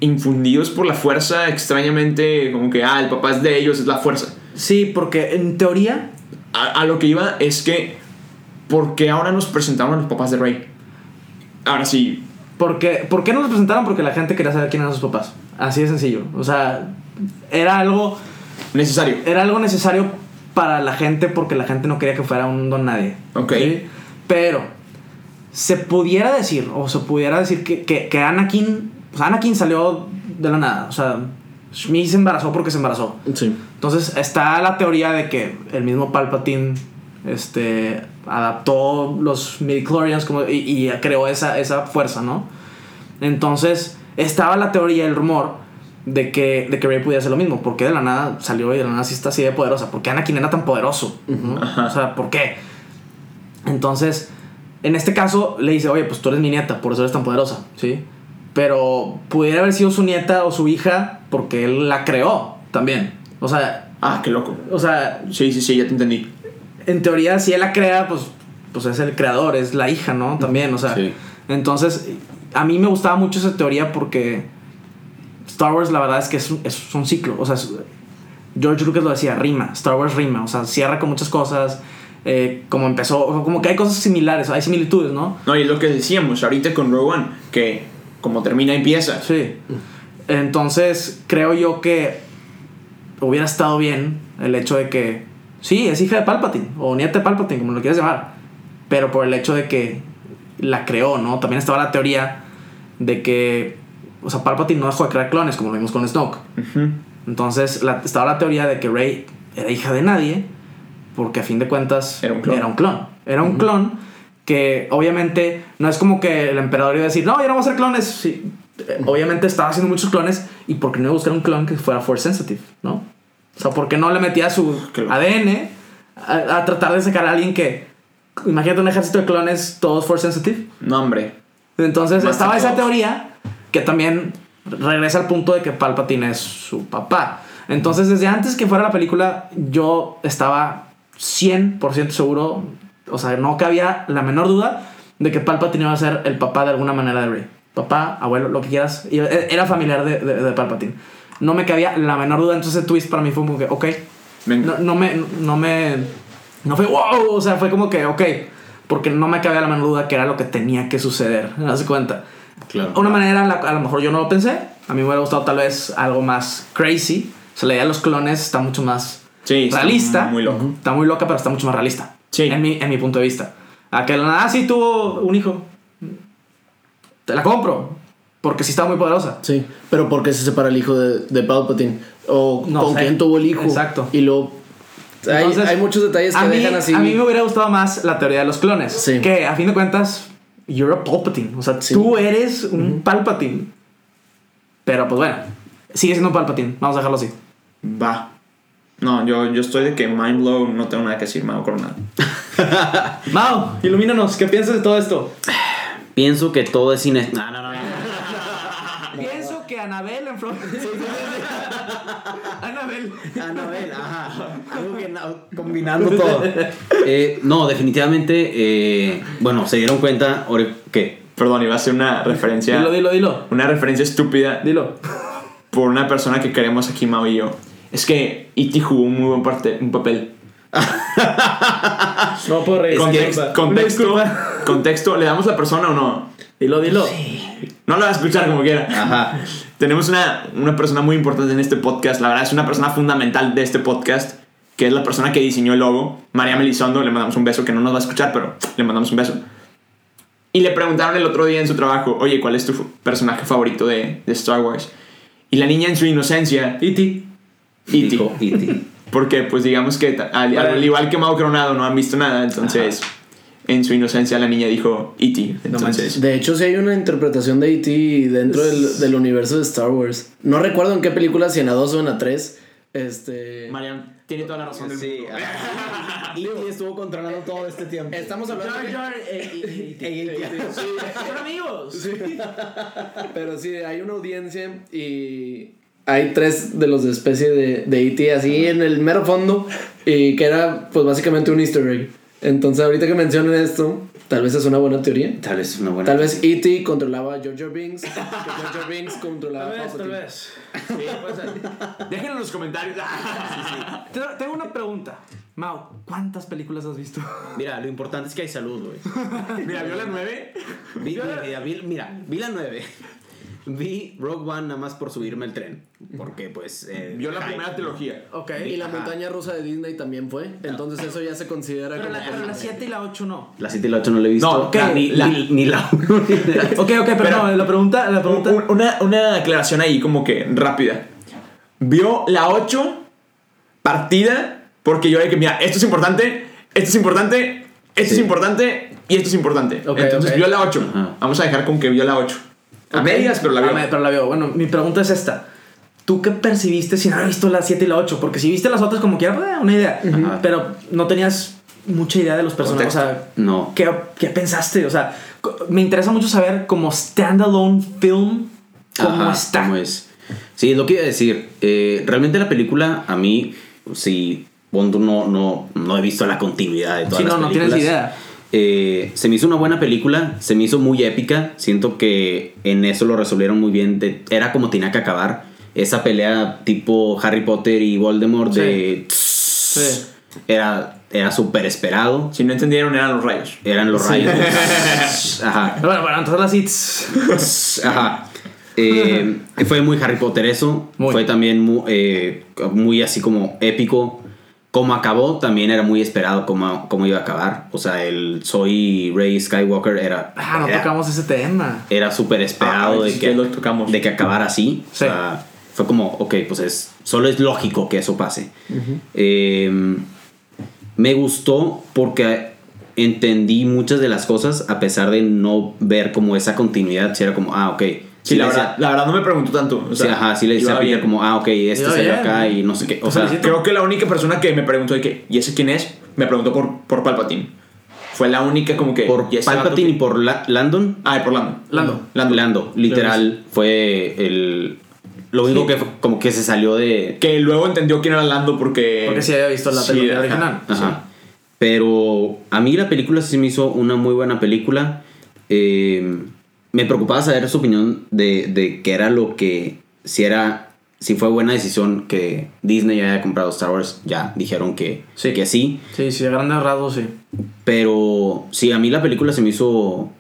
infundidos por la fuerza, extrañamente, como que, ah, el papá es de ellos, es la fuerza. Sí, porque en teoría A, a lo que iba es que, ¿por qué ahora nos presentaron a los papás de Rey? Ahora sí, Porque, ¿Por qué no los presentaron? Porque la gente quería saber quién eran sus papás. Así de sencillo. O sea, era algo, necesario. era algo necesario para la gente porque la gente no quería que fuera un don nadie. Ok. ¿sí? Pero se pudiera decir, o se pudiera decir que, que, que Anakin, o sea, Anakin salió de la nada. O sea, Shmi se embarazó porque se embarazó. Sí. Entonces está la teoría de que el mismo Palpatine este, adaptó los midichlorians como, y, y creó esa, esa fuerza, ¿no? Entonces estaba la teoría, el rumor de que, de que Rey pudiera hacer lo mismo. ¿Por qué de la nada salió y de la nada sí está así de poderosa? ¿Por qué Anakin era tan poderoso? ¿no? O sea, ¿por qué? Entonces, en este caso le dice, oye, pues tú eres mi nieta, por eso eres tan poderosa, ¿sí? Pero pudiera haber sido su nieta o su hija porque él la creó también. O sea, Ah, qué loco. o sea, Sí, sí, sí, ya te entendí. En teoría, si él la crea, pues, pues es el creador, es la hija, ¿no? También, o sea. Sí. Entonces, a mí me gustaba mucho esa teoría porque Star Wars, la verdad es que es un, es un ciclo. O sea, George Lucas lo decía, rima. Star Wars rima. O sea, cierra con muchas cosas. eh, como empezó, o como que hay cosas similares, hay similitudes, ¿no? No, y es lo que decíamos ahorita con Rogue One, que como termina, empieza. Sí. Entonces, creo yo que hubiera estado bien el hecho de que, sí, es hija de Palpatine, o nieta de Palpatine, como lo quieras llamar, pero por el hecho de que la creó, ¿no? También estaba la teoría de que, o sea, Palpatine no dejó de crear clones, como lo vimos con Snoke. Entonces, la- estaba la teoría de que Rey era hija de nadie, porque a fin de cuentas Era un clon. Era un clon, Era un clon que obviamente no es como que el emperador iba a decir, no, ya no vamos a hacer clones. Sí, eh, obviamente estaba haciendo muchos clones y porque no iba a buscar un clon que fuera force sensitive, ¿no? O sea, porque no le metía su Claro. ADN a, a tratar de sacar a alguien que, imagínate un ejército de clones todos force sensitive. No, hombre. Entonces Más estaba esa teoría que también regresa al punto de que Palpatine es su papá. Entonces desde antes que fuera la película yo estaba 100% seguro, o sea, no cabía la menor duda de que Palpatine iba a ser el papá de alguna manera de Rey. Papá, abuelo, lo que quieras. y Era familiar de, de- de Palpatine. No me cabía la menor duda, entonces ese twist para mí fue como que, ok, no, no me, no me, no fue wow, o sea, fue como que, ok, porque no me cabía la menor duda que era lo que tenía que suceder, ¿me das cuenta? Claro. Una manera, a lo mejor yo no lo pensé, a mí me hubiera gustado tal vez algo más crazy, o sea, la idea de los clones está mucho más Sí, está realista, muy loco. está muy loca, pero está mucho más realista, Sí. en, mi, en mi punto de vista. Aquel, ah, sí, tuvo un hijo, te la compro, porque sí estaba muy poderosa. Sí, pero ¿por qué se separa el hijo de, de Palpatine? ¿O No con sé. quién tuvo el hijo? Exacto. Y luego... Hay, Entonces, hay muchos detalles que a mí, dejan así. A mí me hubiera gustado más la teoría de los clones. Sí. Que a fin de cuentas, you're a Palpatine. O sea, Sí. tú eres un Palpatine. Pero pues bueno, sigue siendo un Palpatine. Vamos a dejarlo así. Va. No, yo, yo estoy de que mind blow, no tengo nada que decir, Mao Coronado. Mao, ilumínanos. ¿Qué piensas de todo esto? Pienso que todo es cine. No, no, no. Anabel en Flor. Anabel. Anabel, ajá. Algo que no- combinando todo. Eh, no, definitivamente, eh, bueno, se dieron cuenta, que Perdón, iba a hacer una referencia. Dilo, dilo, dilo. Una referencia estúpida Dilo. por una persona que queremos aquí, Mao y yo. Es que E.T. jugó un muy buen parte, un papel. No puedo reír. Context- contexto, contexto, ¿le damos la persona o no? Dilo, dilo. No lo va a escuchar como quiera. Ajá. Tenemos una, una persona muy importante en este podcast. La verdad es una persona fundamental de este podcast, que es la persona que diseñó el logo. María Melisondo, le mandamos un beso, que no nos va a escuchar, pero le mandamos un beso. Y le preguntaron el otro día en su trabajo, oye, ¿cuál es tu personaje favorito de, de Star Wars? Y la niña en su inocencia, E.T. E.T. Dijo E.T. Porque pues digamos que al igual que Mao Coronado no han visto nada, entonces en su inocencia la niña dijo E.T. Entonces, De hecho, sí hay una interpretación de E.T. dentro del, del universo de Star Wars. No recuerdo en qué película, si en la 2 o en la 3. Este... Marian tiene toda la razón del Sí, mundo. E.T. estuvo controlando todo este tiempo. Estamos hablando... Son amigos. Pero sí, hay una audiencia y hay tres de los de especie de, de E.T. así en el mero fondo y que era pues básicamente un easter egg. Entonces ahorita que mencionan esto, tal vez es una buena teoría. Tal vez es una buena. Tal vez E.T. controlaba a Jar Binks, Jar Binks controlaba a Palpatine. vez. Sí, puede ser. Déjenlo en los comentarios. Te- Tengo una pregunta. Mau, ¿cuántas películas has visto? Mira, lo importante es que hay salud, güey. Mira, vio la 9. Vi, mira, vi, mira, vi la 9. Vi Rogue One nada más por subirme el tren. Porque, pues. eh, Vio la hype. primera trilogía. Ok. Y la montaña rusa de Disney también fue. Entonces eso ya se considera Pero como. la, pero la 7 y la 8 no. La 7 y la 8 no la he visto. No, ok, ni, la- ni, ni la 1 ni la Ok, ok, pero, Pero- no, la pregunta, la pregunta. Un- Una, una aclaración ahí como que rápida. Vio la 8 partida porque yo de que, mira, esto es importante, esto es importante, esto Sí. es importante y esto es importante. Ok, Entonces ok. vio la 8. Ajá. Vamos a dejar con que vio la 8. A medias, pero la me- pero la vio. Bueno, mi pregunta es esta. ¿Tú qué percibiste sin haber visto la 7 y la 8? Porque si viste las otras como quiera, pues, una idea. Ajá. Pero no tenías mucha idea de los personajes. O sea, No. ¿qué, ¿qué pensaste? O sea, me interesa mucho saber como standalone film cómo Ajá, está. cómo es. Sí, lo que iba a decir. Eh, realmente la película, a mí, sí, Bond no, no, no he visto la continuidad de todas Sí, las no, no películas. tienes idea. Eh, se me hizo una buena película, se me hizo muy épica. Siento que en eso lo resolvieron muy bien. de- era como tenía que acabar. Esa pelea tipo Harry Potter y Voldemort de. Sí. Era, era súper esperado. Si no entendieron, eran los rayos. Eran los rayos. Ajá. Bueno, bueno, entonces las hits. Ajá. Eh, fue muy Harry Potter eso. Muy. Fue también muy, eh, muy así como épico. Como acabó, también era muy esperado cómo, cómo iba a acabar. O sea, el Soy Rey Skywalker era. Ah, no era, tocamos ese tema. era súper esperado Ah, de, que, lo tocamos. de que acabara así. Sí. O sea, fue como, ok, pues es, solo es lógico que eso pase. Eh, me gustó porque entendí muchas de las cosas a pesar de no ver como esa continuidad. Si era como, ah, ok. Sí, la verdad, la verdad no me preguntó tanto. O sí, sea, ajá, sí le decía iba a Peter bien. como, ah, ok, este salió bien. acá y no sé qué. O sea, felicito. Creo que la única persona que me preguntó de que, ¿y ese quién es? Me preguntó por, por Palpatine. Fue la única como que... por ¿y ese vato Palpatine y por La- Landon. Ah, y por Lando. Lando. Lando. Lando, literal, fue el. Lo único que fue- como que se salió de. Que luego entendió quién era Lando porque... Porque sí había visto la Sí, ajá. original. Ajá. Pero a mí la película sí me hizo una muy buena película. Eh, me preocupaba saber su opinión de, de qué era lo que. Si era. Si fue buena decisión que Disney haya comprado Star Wars. Ya dijeron que Sí. que sí. Sí, sí, a grandes rasgos sí. Pero sí, a mí la película se me hizo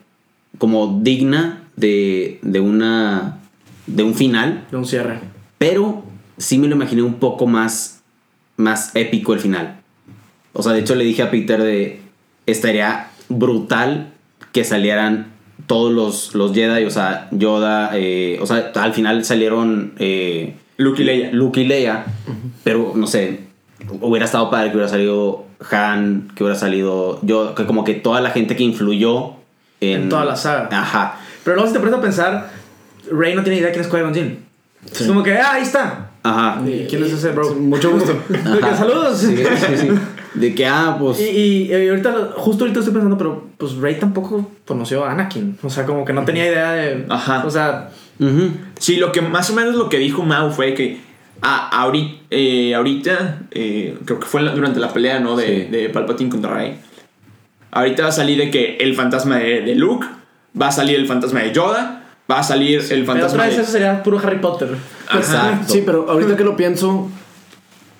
como digna de, de una. de un final. De un cierre. Pero sí me lo imaginé un poco más, más épico el final. O sea, de hecho le dije a Peter de, estaría brutal que salieran todos los, los Jedi, o sea, Yoda, eh, o sea, al final salieron eh, Luke y Leia. Luke y Leia, pero no sé, hubiera estado padre que hubiera salido Han, que hubiera salido yo, que como que toda la gente que influyó en, En toda la saga. Ajá. Pero luego si te pones a pensar, Rey no tiene idea quién es Qui-Gon Jinn. Es como que, ah, ahí está. Ajá. ¿Y quién es ese bro? Mucho gusto. Saludos. Sí, sí, sí. De que, ah, pues... Y, y, y ahorita, justo ahorita estoy pensando, pero pues Rey tampoco conoció a Anakin. O sea, como que no tenía idea de. Ajá. O sea. Sí, lo que más o menos lo que dijo Mao fue que ah, ahorita, eh, ahorita eh, creo que fue durante la pelea ¿no? de, Sí. de Palpatine contra Rey. Ahorita va a salir de que el fantasma de, de Luke, va a salir el fantasma de Yoda, va a salir el pero fantasma otra vez de... eso sería puro Harry Potter. Exacto. Sí, pero ahorita que lo pienso,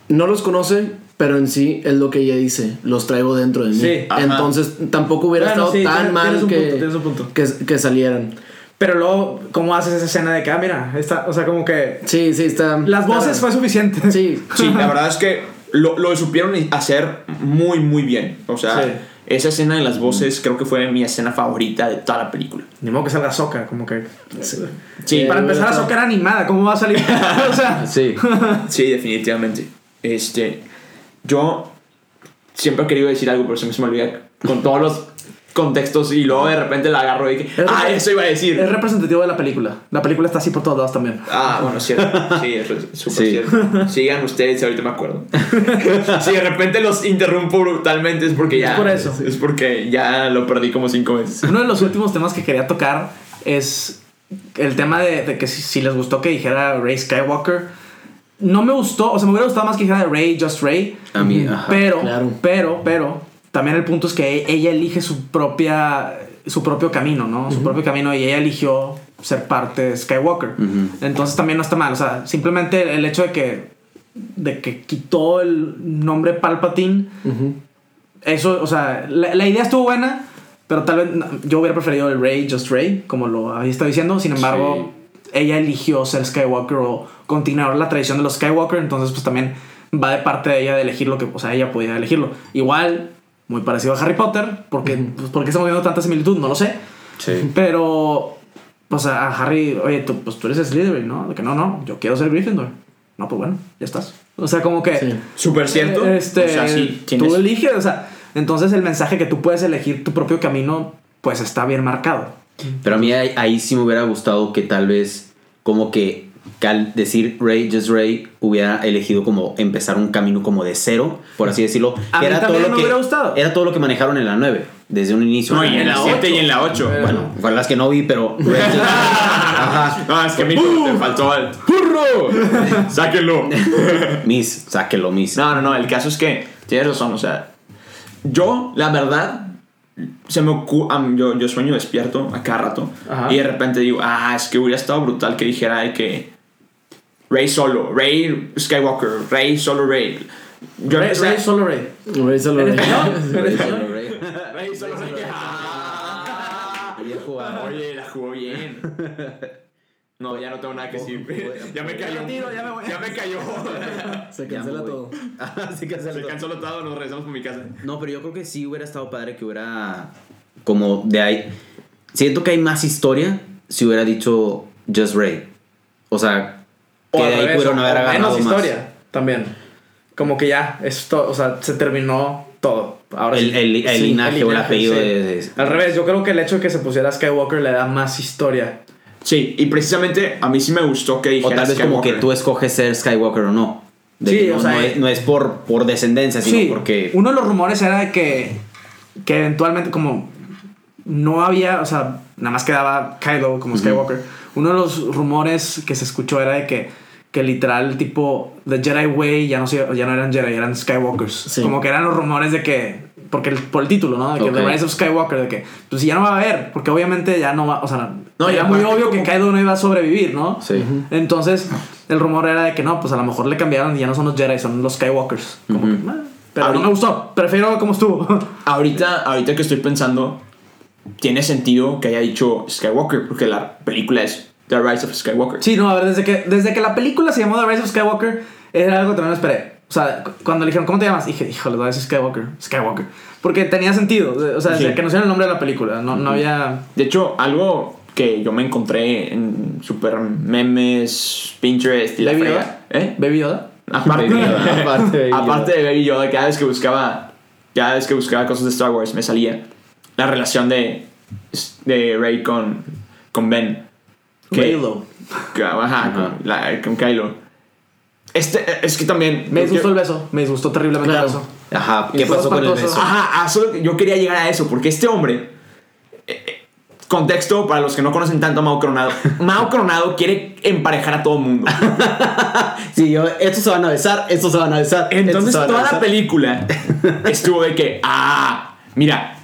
no los conoce, pero en sí es lo que ella dice, los traigo dentro de mí. Sí. Ajá. Entonces tampoco hubiera Bueno, estado sí, tan tienes- mal tienes un que, punto, punto. que, que salieran. Pero luego, ¿cómo haces esa escena de que, ah, mira, está, o sea, como que. Sí, sí, está. Las voces fue suficiente. Sí, Sí, la verdad es que lo, lo supieron hacer muy, muy bien. O sea, Sí. esa escena de las voces creo que fue mi escena favorita de toda la película. Ni modo que salga Soca, como que. Sí, Para empezar, a Soca era animada, ¿cómo va a salir? o sea. Sí. Sí, definitivamente. Este, yo siempre he querido decir algo, pero se me, se me olvida con todos los contextos y luego de repente la agarro y que, Es ah, eso iba a decir. Es representativo de la película. La película está así por todos lados también. Ah, bueno, cierto. Sí, es re- súper Sí. cierto. Sigan ustedes, ahorita me acuerdo. Si de repente los interrumpo brutalmente es porque ya. Es por eso. Es porque ya lo perdí como cinco veces. Uno de los últimos temas que quería tocar es el tema de, de que si, si les gustó que dijera Rey Skywalker. No me gustó, o sea, me hubiera gustado más que dijera Rey, Just Rey. A mí, ajá. Pero, claro. pero, pero, también el punto es que ella elige su propia, su propio camino, ¿no? Su propio camino y ella eligió ser parte de Skywalker. Entonces también no está mal, o sea, simplemente el hecho de que, de que quitó el nombre Palpatine, eso, o sea, la, la idea estuvo buena, pero tal vez no, yo hubiera preferido el Rey, Just Rey, como lo había estado diciendo, sin embargo, ella eligió ser Skywalker o continuar la tradición de los Skywalker, entonces pues también va de parte de ella de elegir lo que, o sea, ella podía elegirlo. Igual, muy parecido a Harry Potter, porque, pues, ¿por qué estamos viendo tanta similitud? No lo sé. Sí. Pero, pues a Harry, oye, tú, pues tú eres Slytherin, ¿no? De que no, no, yo quiero ser Gryffindor. No, pues bueno, ya estás. O sea, como que... Sí. Súper cierto. Este, o sea, sí, tú eliges, o sea, entonces el mensaje que tú puedes elegir tu propio camino, pues está bien marcado. Pero a mí ahí, ahí sí me hubiera gustado que tal vez, como que, que al decir Ray, just Ray, hubiera elegido como empezar un camino como de cero, por así decirlo. A que mí también me hubiera gustado. Era todo lo que manejaron en la 9, desde un inicio. No, y en la 7 y en la 8. Bueno, fue las que no vi, pero. Ajá. No, es que a mí te faltó el. ¡Burro! ¡Sáquenlo! Miss, sáquelo, Miss. No, no, no. El caso es que tienes razón. O sea, yo, la verdad, se me ocu- am- yo, yo sueño despierto a cada rato. Ajá. Y de repente digo, ah, es que hubiera estado brutal que dijera de que Rey solo, Rey Skywalker, Rey solo Rey. Yo Rey, Rey, solo Rey. Rey solo ¿En Rey. Rey, solo Rey. Ah. Bien jugado. Oye, la jugó bien. No, ya no tengo nada que decir. Ya me cayó. Ya me voy. Ya me cayó. Se cancela todo. Así que Se cansó todo, nos regresamos por mi casa. No, pero yo creo que sí hubiera estado padre que hubiera como de ahí. Siento que hay más historia si hubiera dicho Just Ray. O sea, que O de al ahí revés, pudieron haber agarrado menos más. historia también. Como que ya, esto, o sea, se terminó todo. Ahora El, sí. el, el Sí, linaje o el apellido sí. de, de- Al revés, yo creo que el hecho de que se pusiera Skywalker le da más historia. Sí, y precisamente a mí sí me gustó que O dijera tal vez como que tú escoges ser Skywalker o no. De Sí, que no, o sea, no es, no es por, por descendencia, sino Sí, porque... uno de los rumores era de que, que eventualmente como no había, o sea, nada más quedaba Kylo como Skywalker. Uno de los rumores que se escuchó era de que, que literal tipo The Jedi Way ya no, ya no eran Jedi, eran Skywalkers. Sí. Como que eran los rumores de que, porque el- por el título, ¿no? De que Ok. The Rise of Skywalker, de que pues ya no va a haber, porque obviamente ya no va, o sea, No, era muy obvio que Kylo no iba a sobrevivir, ¿no? Sí. Entonces, el rumor era de que no, pues a lo mejor le cambiaron y ya no son los Jedi, son los Skywalkers. Como que, "Ah", pero no Ahorita- me gustó, prefiero como estuvo. Ahorita, ahorita que estoy pensando, tiene sentido que haya dicho Skywalker, porque la película es The Rise of Skywalker. sí, no, a ver, desde que, desde que la película se llamó The Rise of Skywalker, era algo que también me esperé. O sea, cu- cuando le dijeron, ¿cómo te llamas? Dije, híjole, The Rise of Skywalker. Skywalker. Porque tenía sentido. O sea, desde Sí. que anunciaron el nombre de la película, no, no había. De hecho, algo que yo me encontré en super memes, Pinterest y la Baby frega. Yoda. ¿Eh? Baby Yoda. Aparte, Baby Yoda, aparte de Baby aparte de Baby Yoda, cada vez que buscaba, cada vez que buscaba cosas de Star Wars me salía la relación de, de Rey con, con Ben. Que- Ajá, Con, la- con Kylo. Este, es que también. Me disgustó el beso. Me disgustó terriblemente Claro. el beso. Ajá, ¿qué pasó con el beso? Ajá, a solo- yo quería llegar a eso, porque este hombre. eh, eh, Contexto para los que no conocen tanto a Mao Coronado. Mao Coronado quiere emparejar a todo el mundo. Sí, yo, estos se van a besar, estos se van a besar. Entonces toda la película estuvo de que, ah, mira,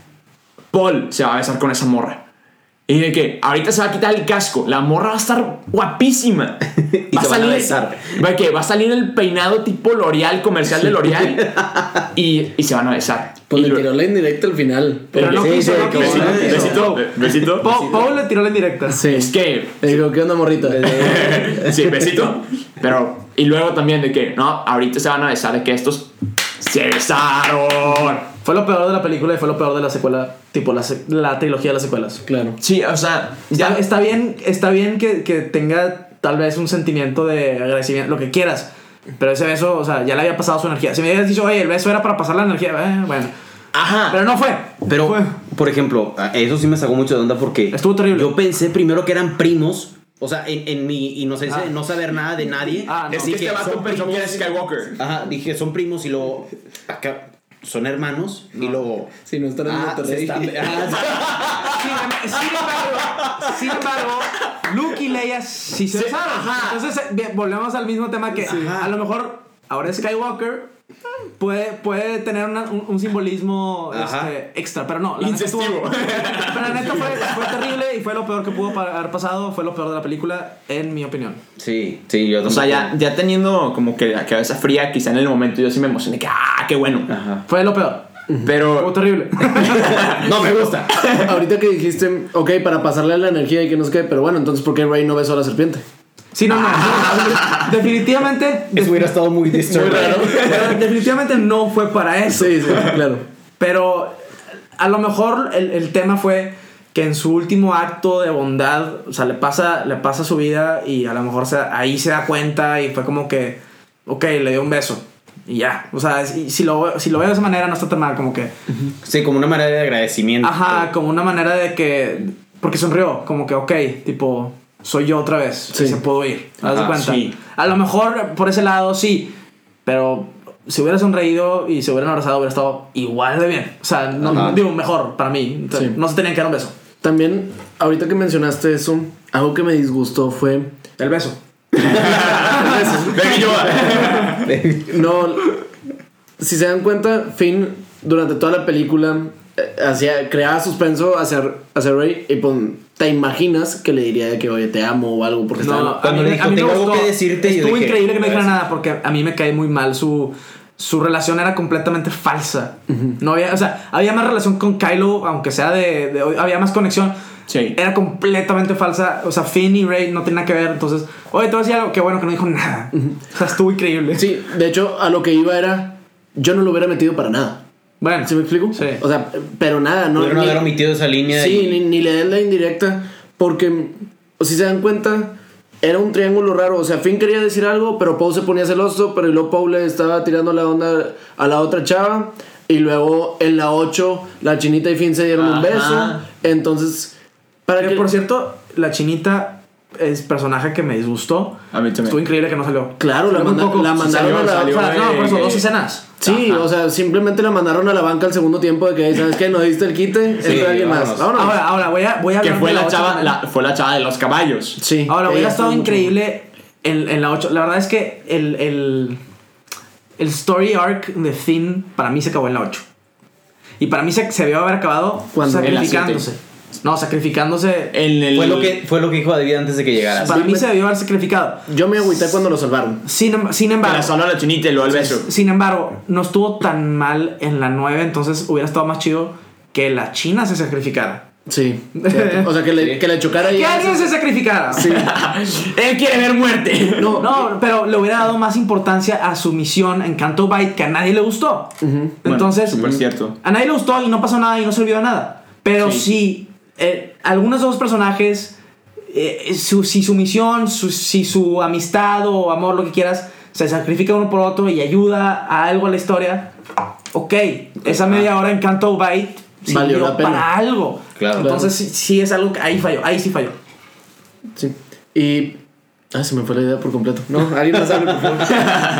Paul se va a besar con esa morra. Y de que ahorita se va a quitar el casco, la morra va a estar guapísima. Y va se van a salir, besar. Va, que va a salir el peinado tipo L'Oreal, comercial de L'Oreal. y, y se van a besar. Pues Y le lo- tiró la indirecta al final. Pero no quiso, sí, no. Besito, besito. Pa- Paul le tiró la indirecta. Sí. Es que Le digo, ¿qué onda, morrita? sí, besito. Pero, y luego también de que, no, ahorita se van a besar, de que estos se besaron. Fue lo peor de la película y fue lo peor de la secuela, tipo la, se- la trilogía de las secuelas. Claro. Sí, o sea, Está, ya está bien, está bien que, que tenga tal vez un sentimiento de agradecimiento, lo que quieras. Pero ese beso, o sea, ya le había pasado su energía. Si me hubieras dicho, oye, el beso era para pasar la energía, eh, bueno. Ajá. Pero no fue. Pero, Fue. por ejemplo, eso sí me sacó mucho de onda porque... Estuvo terrible. Yo pensé primero que eran primos. O sea, en, en mi inocencia de no saber nada de nadie. Ah, no. es que dije, este vato pensó que era. Skywalker. Ajá, dije, son primos y luego... Acá, son hermanos y luego... Si no están en Ah, Monterrey. están- Sin, embargo, sin embargo, Luke y Leia sí se besaron. Entonces, eh, volvemos al mismo tema que a lo mejor ahora Skywalker puede, puede tener una- un, un simbolismo este, extra, pero no. la neta Incestivo. estuvo- Pero la neta fue, fue terrible y fue lo peor que pudo haber pasado. Fue lo peor de la película, en mi opinión. Sí, sí, yo O sea, ya, ya teniendo como que la cabeza fría, quizá en el momento yo sí me emocioné que, ah, qué bueno. Ajá. Fue lo peor. Fue Pero, terrible. No me gusta. Ahorita que dijiste, ok, para pasarle la energía y que no sé qué, pero bueno, entonces ¿por qué Rey no besó a la serpiente? Sí, no, no. Definitivamente. Eso hubiera estado muy disturbing. Pero definitivamente no fue para eso. Sí, sí, claro. Pero a lo mejor el, el tema fue que en su último acto de bondad, o sea, le pasa, le pasa su vida y a lo mejor se- ahí se da cuenta y fue como que, ok, le dio un beso y ya. O sea, si, si lo, si lo veo de esa manera no está tan mal, como que, Sí, como una manera de agradecimiento. ajá, como una manera de que, porque sonrió, como que, ok, tipo, soy yo otra vez, Sí. se pudo ir. ¿Haz de Ajá, cuenta? sí. A lo mejor por ese lado sí, pero si hubiera sonreído y se hubieran abrazado hubiera estado igual de bien. O sea, no, Ajá. digo, mejor para mí. Entonces, Sí. No se tenían que dar un beso. También, ahorita que mencionaste eso, algo que me disgustó fue. El beso. Baby Yoda. No. Si se dan cuenta, Finn, durante toda la película, eh, hacía, creaba suspenso hacia, hacia Rey y pues, te imaginas que le diría de que, oye, te amo o algo, porque No, está. a cuando le dijo, a mí me "Tengo algo gustó. que decirte", Estuvo dije, increíble que no dijera "Pues". nada porque a mí me cae muy mal su. su relación era completamente falsa. No había, o sea, había más relación con Kylo, aunque sea de, de- había más conexión. Sí. Era completamente falsa. O sea, Finn y Rey no nada que ver. Entonces, oye, te a decir algo que bueno que no dijo nada. O sea, estuvo increíble. Sí, de hecho, a lo que iba era. Yo no lo hubiera metido para nada. Bueno, ¿Sí me explico? Sí. O sea, pero nada, no. Pudieron ni- haber omitido esa línea. Sí, y- ni, ni le den la indirecta. Porque, o si se dan cuenta, era un triángulo raro. O sea, Finn quería decir algo, pero Poe se ponía celoso. Pero luego Poe le estaba tirando la onda a la otra chava. Y luego en la 8, la chinita y Finn se dieron un Ajá. beso. Entonces, para Que, que. por cierto, la chinita es personaje que me disgustó. A mí también. Estuvo increíble que no salió. Claro, la, manda- la mandaron salió, a la. salió, O sea, no, por eso, eh, dos escenas. Sí, Ajá. o sea, simplemente la mandaron a la banca al segundo tiempo de que, ¿sabes qué? No diste el quite, Sí, entra alguien más. vámonos. Ahora, ahora voy a, voy a Que fue la, chava, la- fue la chava de los caballos. Sí. Ahora, hubiera estado increíble en, en la 8. La verdad es que el, el, el story arc de Finn para mí se acabó en la 8. Y para mí se, se debió haber acabado la sacrificándose. No, sacrificándose. En el, Fue lo que, fue lo que dijo David antes de que llegara. para mí se debió haber sacrificado. Yo me agüité cuando lo salvaron. Sin, em- sin Que embargo, la salva la chinita y luego el beso. sin embargo, no estuvo tan mal en la 9. Entonces hubiera estado más chido que la China se sacrificara. Sí. O sea, que le, que le chocara y. Que alguien se sacrificara. Él quiere ver muerte. No, No, pero le hubiera dado más importancia a su misión en Canto Bight que a nadie le gustó. Entonces, Súper cierto. a nadie le gustó y no pasó nada y no sirvió de nada. Pero Sí. si eh, algunos de los personajes, eh, su- si su misión, su- si su amistad o amor, lo que quieras, se sacrifica uno por otro y ayuda a algo a la historia, ok, esa media hora en Canto Valió sirvió la pena. para algo. Claro. Entonces, sí, sí es algo que ahí falló, ahí sí falló. Sí. Y. Ah, se me fue la idea por completo. No, alguien más hable, por favor.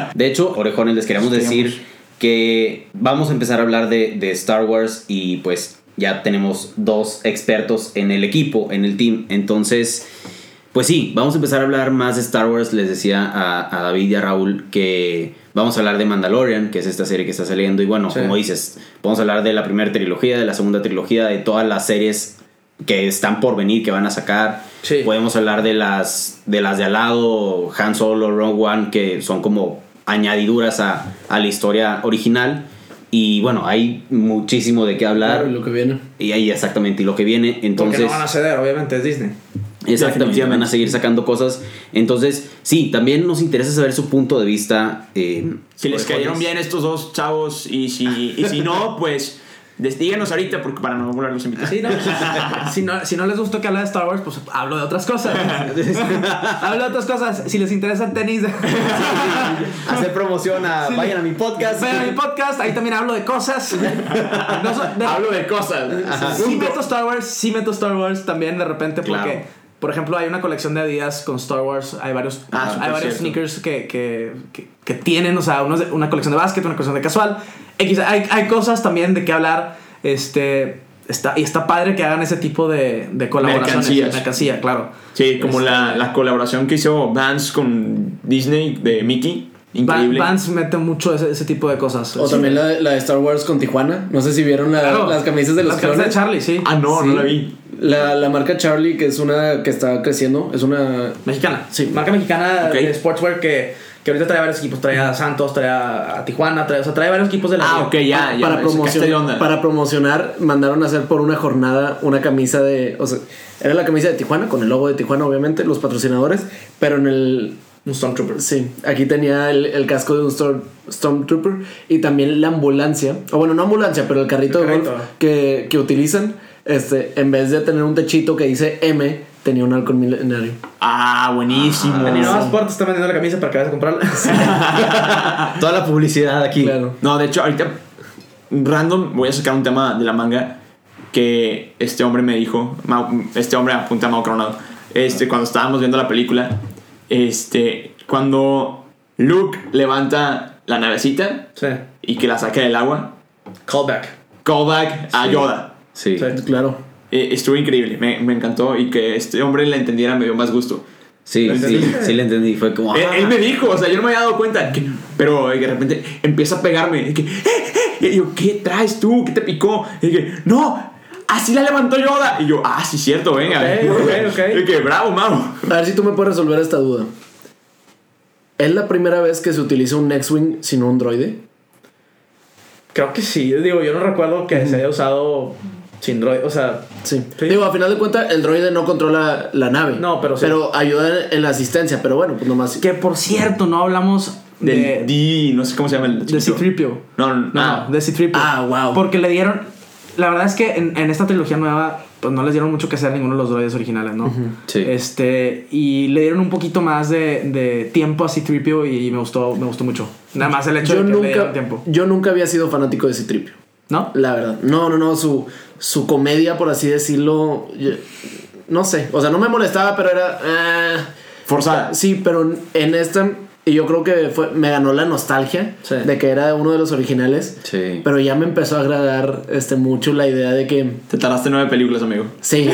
De hecho, orejones, les queríamos decir que vamos a empezar a hablar de, de Star Wars y pues ya tenemos dos expertos en el equipo, en el team. Entonces, pues sí, vamos a empezar a hablar más de Star Wars. Les decía a, a David y a Raúl que vamos a hablar de Mandalorian, que es esta serie que está saliendo. Y bueno, Sí. como dices, vamos a hablar de la primera trilogía, de la segunda trilogía, de todas las series que están por venir, que van a sacar. Sí. Podemos hablar de las de las de al lado, Han Solo, Rogue One, que son como añadiduras a, a la historia original. Y bueno, hay muchísimo de qué hablar. Claro, y lo que viene. Y ahí exactamente y lo que viene. Entonces, Porque no van a ceder, obviamente, es Disney. exactamente, van a seguir sacando cosas. Entonces, sí, también nos interesa saber su punto de vista. eh, Si les cayeron bien estos dos chavos y si, y si no, pues díganos ahorita porque para no volverlos a invitar. Sí, no, si, no, si no les gustó que hable de Star Wars, pues hablo de otras cosas. hablo de otras cosas. Si les interesa el tenis, Hacer promoción a. Sí. vayan a mi podcast. vean mi podcast. Ahí también hablo de cosas. No so- de- Hablo de cosas. sí meto Star Wars, sí meto Star Wars también de repente porque, Claro. Por ejemplo, hay una colección de Adidas con Star Wars. Hay varios, Ah, hay varios cierto. sneakers que, que, que, que tienen, o sea, unos de- una colección de básquet, una colección de casual. X, hay, hay cosas también de qué hablar. Este, está, y está padre que hagan ese tipo de, de colaboraciones. Mercancías. Mercancía, claro. Sí, como Este, la, la colaboración que hizo Vance con Disney de Mickey. Increíble. Van- Vans mete mucho ese, ese tipo de cosas. O Sí. también la, de- la de Star Wars con Tijuana. No sé si vieron la- Claro. las camisas de los Las camisas de clones. Charlie, sí. Ah, no, Sí. no la vi. La, la marca Charlie, que es una que está creciendo, es una. Mexicana. Sí. Marca mexicana de sportswear que, que ahorita trae varios equipos. Trae a Santos, trae a Tijuana, trae, o sea, trae varios equipos de la Ah, liga. ok, ya, ya. para, me sacaste de promocion- onda. para promocionar, mandaron a hacer por una jornada una camisa de. O sea, era la camisa de Tijuana, con el logo de Tijuana, obviamente, los patrocinadores, pero en el. Un Stormtrooper. Sí, aquí tenía el, el casco de un Storm- Stormtrooper y también la ambulancia, o bueno, no ambulancia, pero el carrito, El de golf carrito. que, que utilizan, este, en vez de tener un techito que dice M, tenía un halcón milenario. Ah, buenísimo. Y nada más Sport está vendiendo la camisa para que vayas a comprarla. Toda la publicidad aquí. Claro. No, de hecho, ahorita, random, voy a sacar un tema de la manga que este hombre me dijo. Este hombre apunta a Mau Coronado. Este, cuando estábamos viendo la película, este, cuando Luke levanta la navecita sí. y que la saca del agua, Callback. callback a Sí. Yoda. Sí. Claro. Eh, estuvo increíble, me, me encantó y que este hombre la entendiera me dio más gusto. Sí, ¿Lo sí, sí le entendí. Fue como. Él, ah. él me dijo, o sea, yo no me había dado cuenta, que- pero de repente empieza a pegarme. Y que, "Eh, eh", y yo, ¿qué traes tú? ¿Qué te picó? Y que, no, así la levantó Yoda. Y yo, ah, sí, cierto, venga. Ok, ok, ok. Y que, bravo, Mau. A ver si tú me puedes resolver esta duda. ¿Es la primera vez que se utiliza un X-Wing sin un droide? Creo que sí. Digo, yo no recuerdo que se haya usado sin droid. O sea, Sí. Sí. Digo, a final de cuentas, el droide no controla la nave. No, pero sí. Pero ayuda en la asistencia. Pero bueno, pues nomás. que por cierto, no hablamos Del de, D, no sé cómo se llama el de. C-3PO. No, no, No, ah, no, de C-3PO. Ah, wow. Porque le dieron. La verdad es que en, en esta trilogía nueva, pues no les dieron mucho que hacer a ninguno de los droides originales, ¿no? Sí. Este, y le dieron un poquito más de, de tiempo a C-3PO y me gustó, me gustó mucho. Nada más el hecho Yo de que le dieron nunca, tiempo. yo nunca había sido fanático de Citripio. ¿No? La verdad. No, no, no. Su, su comedia, por así decirlo. yo- no sé. O sea, no me molestaba, pero era. ah, Forzada. Sí, pero en esta. Y yo creo que fue, me ganó la nostalgia Sí. de que era uno de los originales. Sí. Pero ya me empezó a agradar este, mucho la idea de que. Te tardaste nueve películas, amigo. Sí.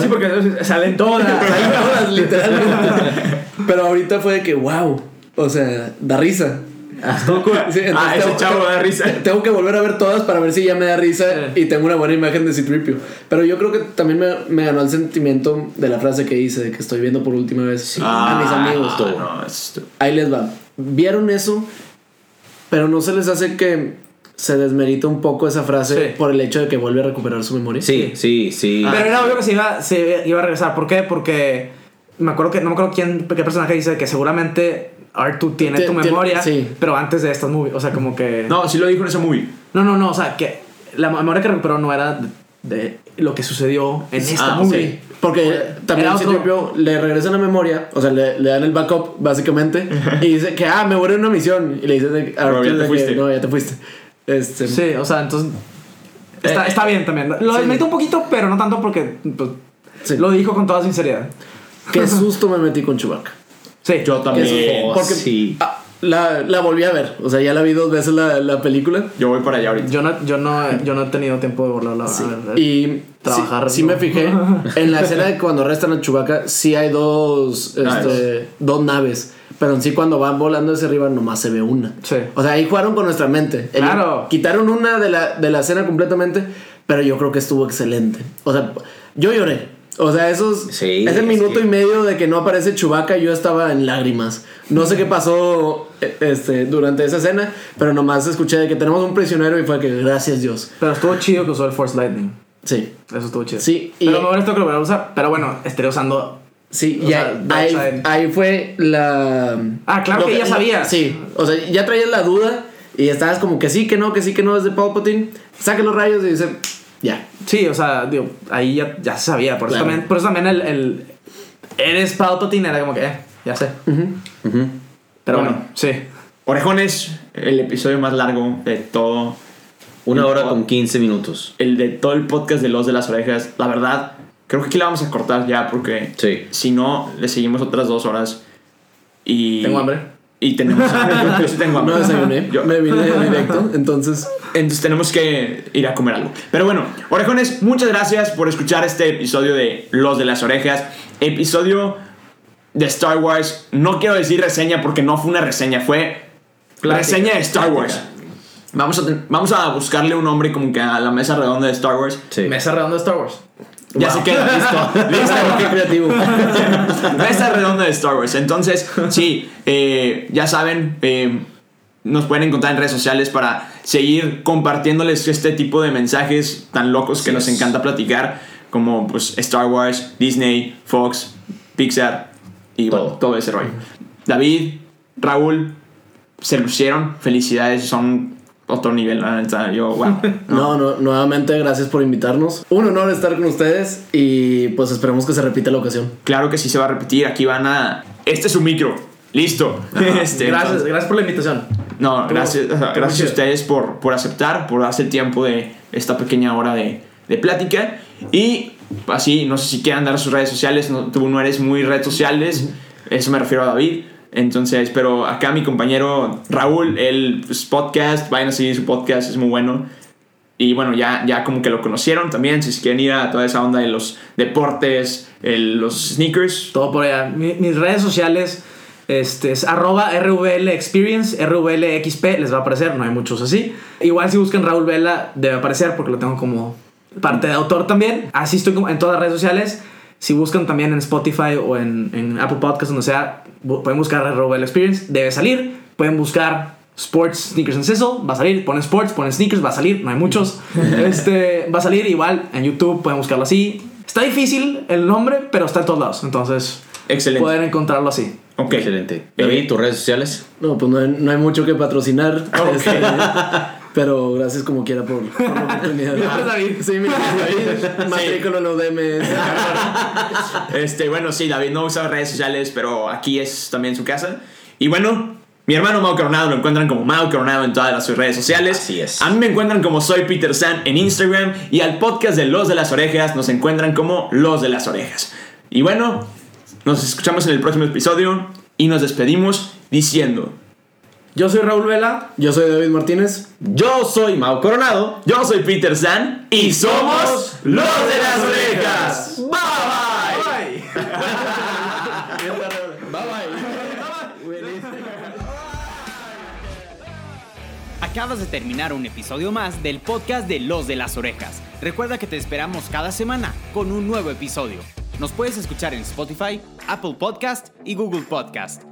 Sí, porque salen todas. Hay todas, literalmente. Pero ahorita fue de que, wow. O sea, da risa. Sí, Ah, ese tengo- chavo da risa. Tengo que volver a ver todas para ver si ya me da risa Sí. y tengo una buena imagen de Citripio. Pero yo creo que también me, me ganó el sentimiento de la frase que hice, de que estoy viendo por última vez a mis amigos. Ah, no, es- Ahí les va. Vieron eso, pero no se les hace que se desmerita un poco esa frase Sí. por el hecho de que vuelve a recuperar su memoria. Sí, sí, sí. Pero era obvio que se iba, se iba a regresar. ¿Por qué? Porque me acuerdo que no me acuerdo quién, qué personaje dice que seguramente R2 tiene Tien- tu memoria, sí. pero antes de estas movies. O sea, como que. No, sí lo dijo en ese movie. No, no, no, o sea, que la memoria que recuperó no era de, de lo que sucedió en esta Ah, movie. sí. Porque también otro- le regresan la memoria, o sea, le, le dan el backup, básicamente, y dice que, ah, me voy a una misión. Y le dicen de- a Pero Arthur ya te de que, fuiste. no, ya te fuiste. Este, Sí, o sea, entonces. Está, Eh, está bien también. Lo sí. un poquito, pero no tanto porque pues, Sí. lo dijo con toda sinceridad. Qué susto me metí con Chewbacca. Sí. Yo también. Susto. Porque sí. ah, la, la volví a ver, o sea, ya la vi dos veces la, la película. Yo voy para allá ahorita. Yo no, yo, no, yo no he tenido tiempo de volverlo a Sí. ver. Y Trabajar, sí, sí me fijé en la escena de cuando arrestan a Chewbacca, sí hay dos, este, dos naves. Pero en sí, cuando van volando hacia arriba, nomás se ve una. Sí. O sea, ahí jugaron con nuestra mente. El- Claro. Quitaron una de la, de la escena completamente, pero yo creo que estuvo excelente. O sea, yo lloré. O sea, esos, Sí, ese es minuto que- y medio de que no aparece Chewbacca, yo estaba en lágrimas. No sé qué pasó eh, este, durante esa escena, pero nomás escuché de que tenemos un prisionero y fue que gracias Dios. Pero estuvo chido que usó el Force Lightning. Sí. Eso estuvo chido. Sí, y- Pero hubiera que lo volver a usar. Pero bueno, estaré usando. Sí, O y sea, ahí, ahí, fue la... Ah, claro que ya sabías. Sí, o sea, ya traías la duda y estabas como que sí, que no, que sí, que no es de Palpatine. Saca los rayos y dice, ya. Sí, o sea, digo, ahí ya, ya se sabía. Por eso también, por eso también el, el. Eres Palpatine, era como que, eh, ya sé. Pero Bueno. bueno, sí. Orejones, el episodio más largo de todo. Una hora con 15 minutos. El de todo el podcast de Los de las Orejas. La verdad, creo que aquí la vamos a cortar ya porque Sí. si no, le seguimos otras dos horas. Y. Tengo hambre. Y tenemos. Yo sí tengo hambre. No desayuné, Yo- me vine directo, entonces... Entonces tenemos que ir a comer algo. Pero bueno, orejones, muchas gracias por escuchar este episodio de Los de las Orejas. Episodio de Star Wars. No quiero decir reseña porque no fue una reseña, fue Plática. reseña de Star Wars. Vamos a, vamos a buscarle un nombre como que a la mesa redonda de Star Wars. Sí. Mesa redonda de Star Wars. Ya se queda listo. listo. Qué creativo. Mesa redonda de Star Wars. Entonces, sí, eh, ya saben, eh, nos pueden encontrar en redes sociales para seguir compartiéndoles este tipo de mensajes tan locos que nos encanta platicar, como pues Star Wars, Disney, Fox, Pixar y bueno, Todo. todo ese rollo. David, Raúl, se lucieron, felicidades, son otro nivel, neta, yo, wow. No, no, nuevamente gracias por invitarnos. Un honor estar con ustedes y pues esperemos que se repita la ocasión. Claro que sí se va a repetir, aquí van a... Este es su micro, listo. Este, gracias, entonces- gracias por la invitación. No, gracias, o sea, estuvo gracias a ustedes por, por aceptar, por darse el tiempo de esta pequeña hora de, de plática. Y así, no sé si quieran dar sus redes sociales, no, tú no eres muy redes sociales, eso me refiero a David. Entonces, pero acá mi compañero Raúl, el pues, podcast, vayan a seguir su podcast, es muy bueno. Y bueno, ya, ya como que lo conocieron también, si quieren ir a toda esa onda de los deportes, los sneakers. Todo por allá. Mi- mis redes sociales este, es arroba RVL Experience, RVLXP, les va a aparecer, no hay muchos así. Igual si buscan Raúl Vela, debe aparecer porque lo tengo como parte de autor también. Así estoy en todas las redes sociales. Si buscan también en Spotify o en, en Apple Podcasts, donde sea, pueden buscar Raúl Vela Experience, debe salir. Pueden buscar Sports Sneakers and Sizzle, va a salir, ponen Sports, ponen Sneakers, va a salir, no hay muchos. este, va a salir igual en YouTube, pueden buscarlo así. Está difícil el nombre, pero está en todos lados, entonces Excelente. pueden encontrarlo así. Ok. Excelente. David, tus redes sociales. No, pues no hay, no hay mucho que patrocinar. este, pero gracias como quiera por, por la oportunidad. David. Sí, mi David. Matrícula en UDM. Este, bueno, sí, David no usa redes sociales, pero aquí es también su casa. Y bueno, mi hermano Mau Coronado lo encuentran como Mau Coronado en todas las sus redes sociales. Así es. A mí me encuentran como Soy Peter San en Instagram. Y al podcast de Los de las Orejas nos encuentran como Los de las Orejas. Y bueno, nos escuchamos en el próximo episodio y nos despedimos diciendo: Yo soy Raúl Vela. Yo soy David Martínez. Yo soy Mau Coronado. Yo soy Peter San y somos Los de las Orejas. Bye bye. Acabas de terminar un episodio más del podcast de Los de las Orejas. Recuerda que te esperamos cada semana con un nuevo episodio. Nos puedes escuchar en Spotify, Apple Podcast y Google Podcast.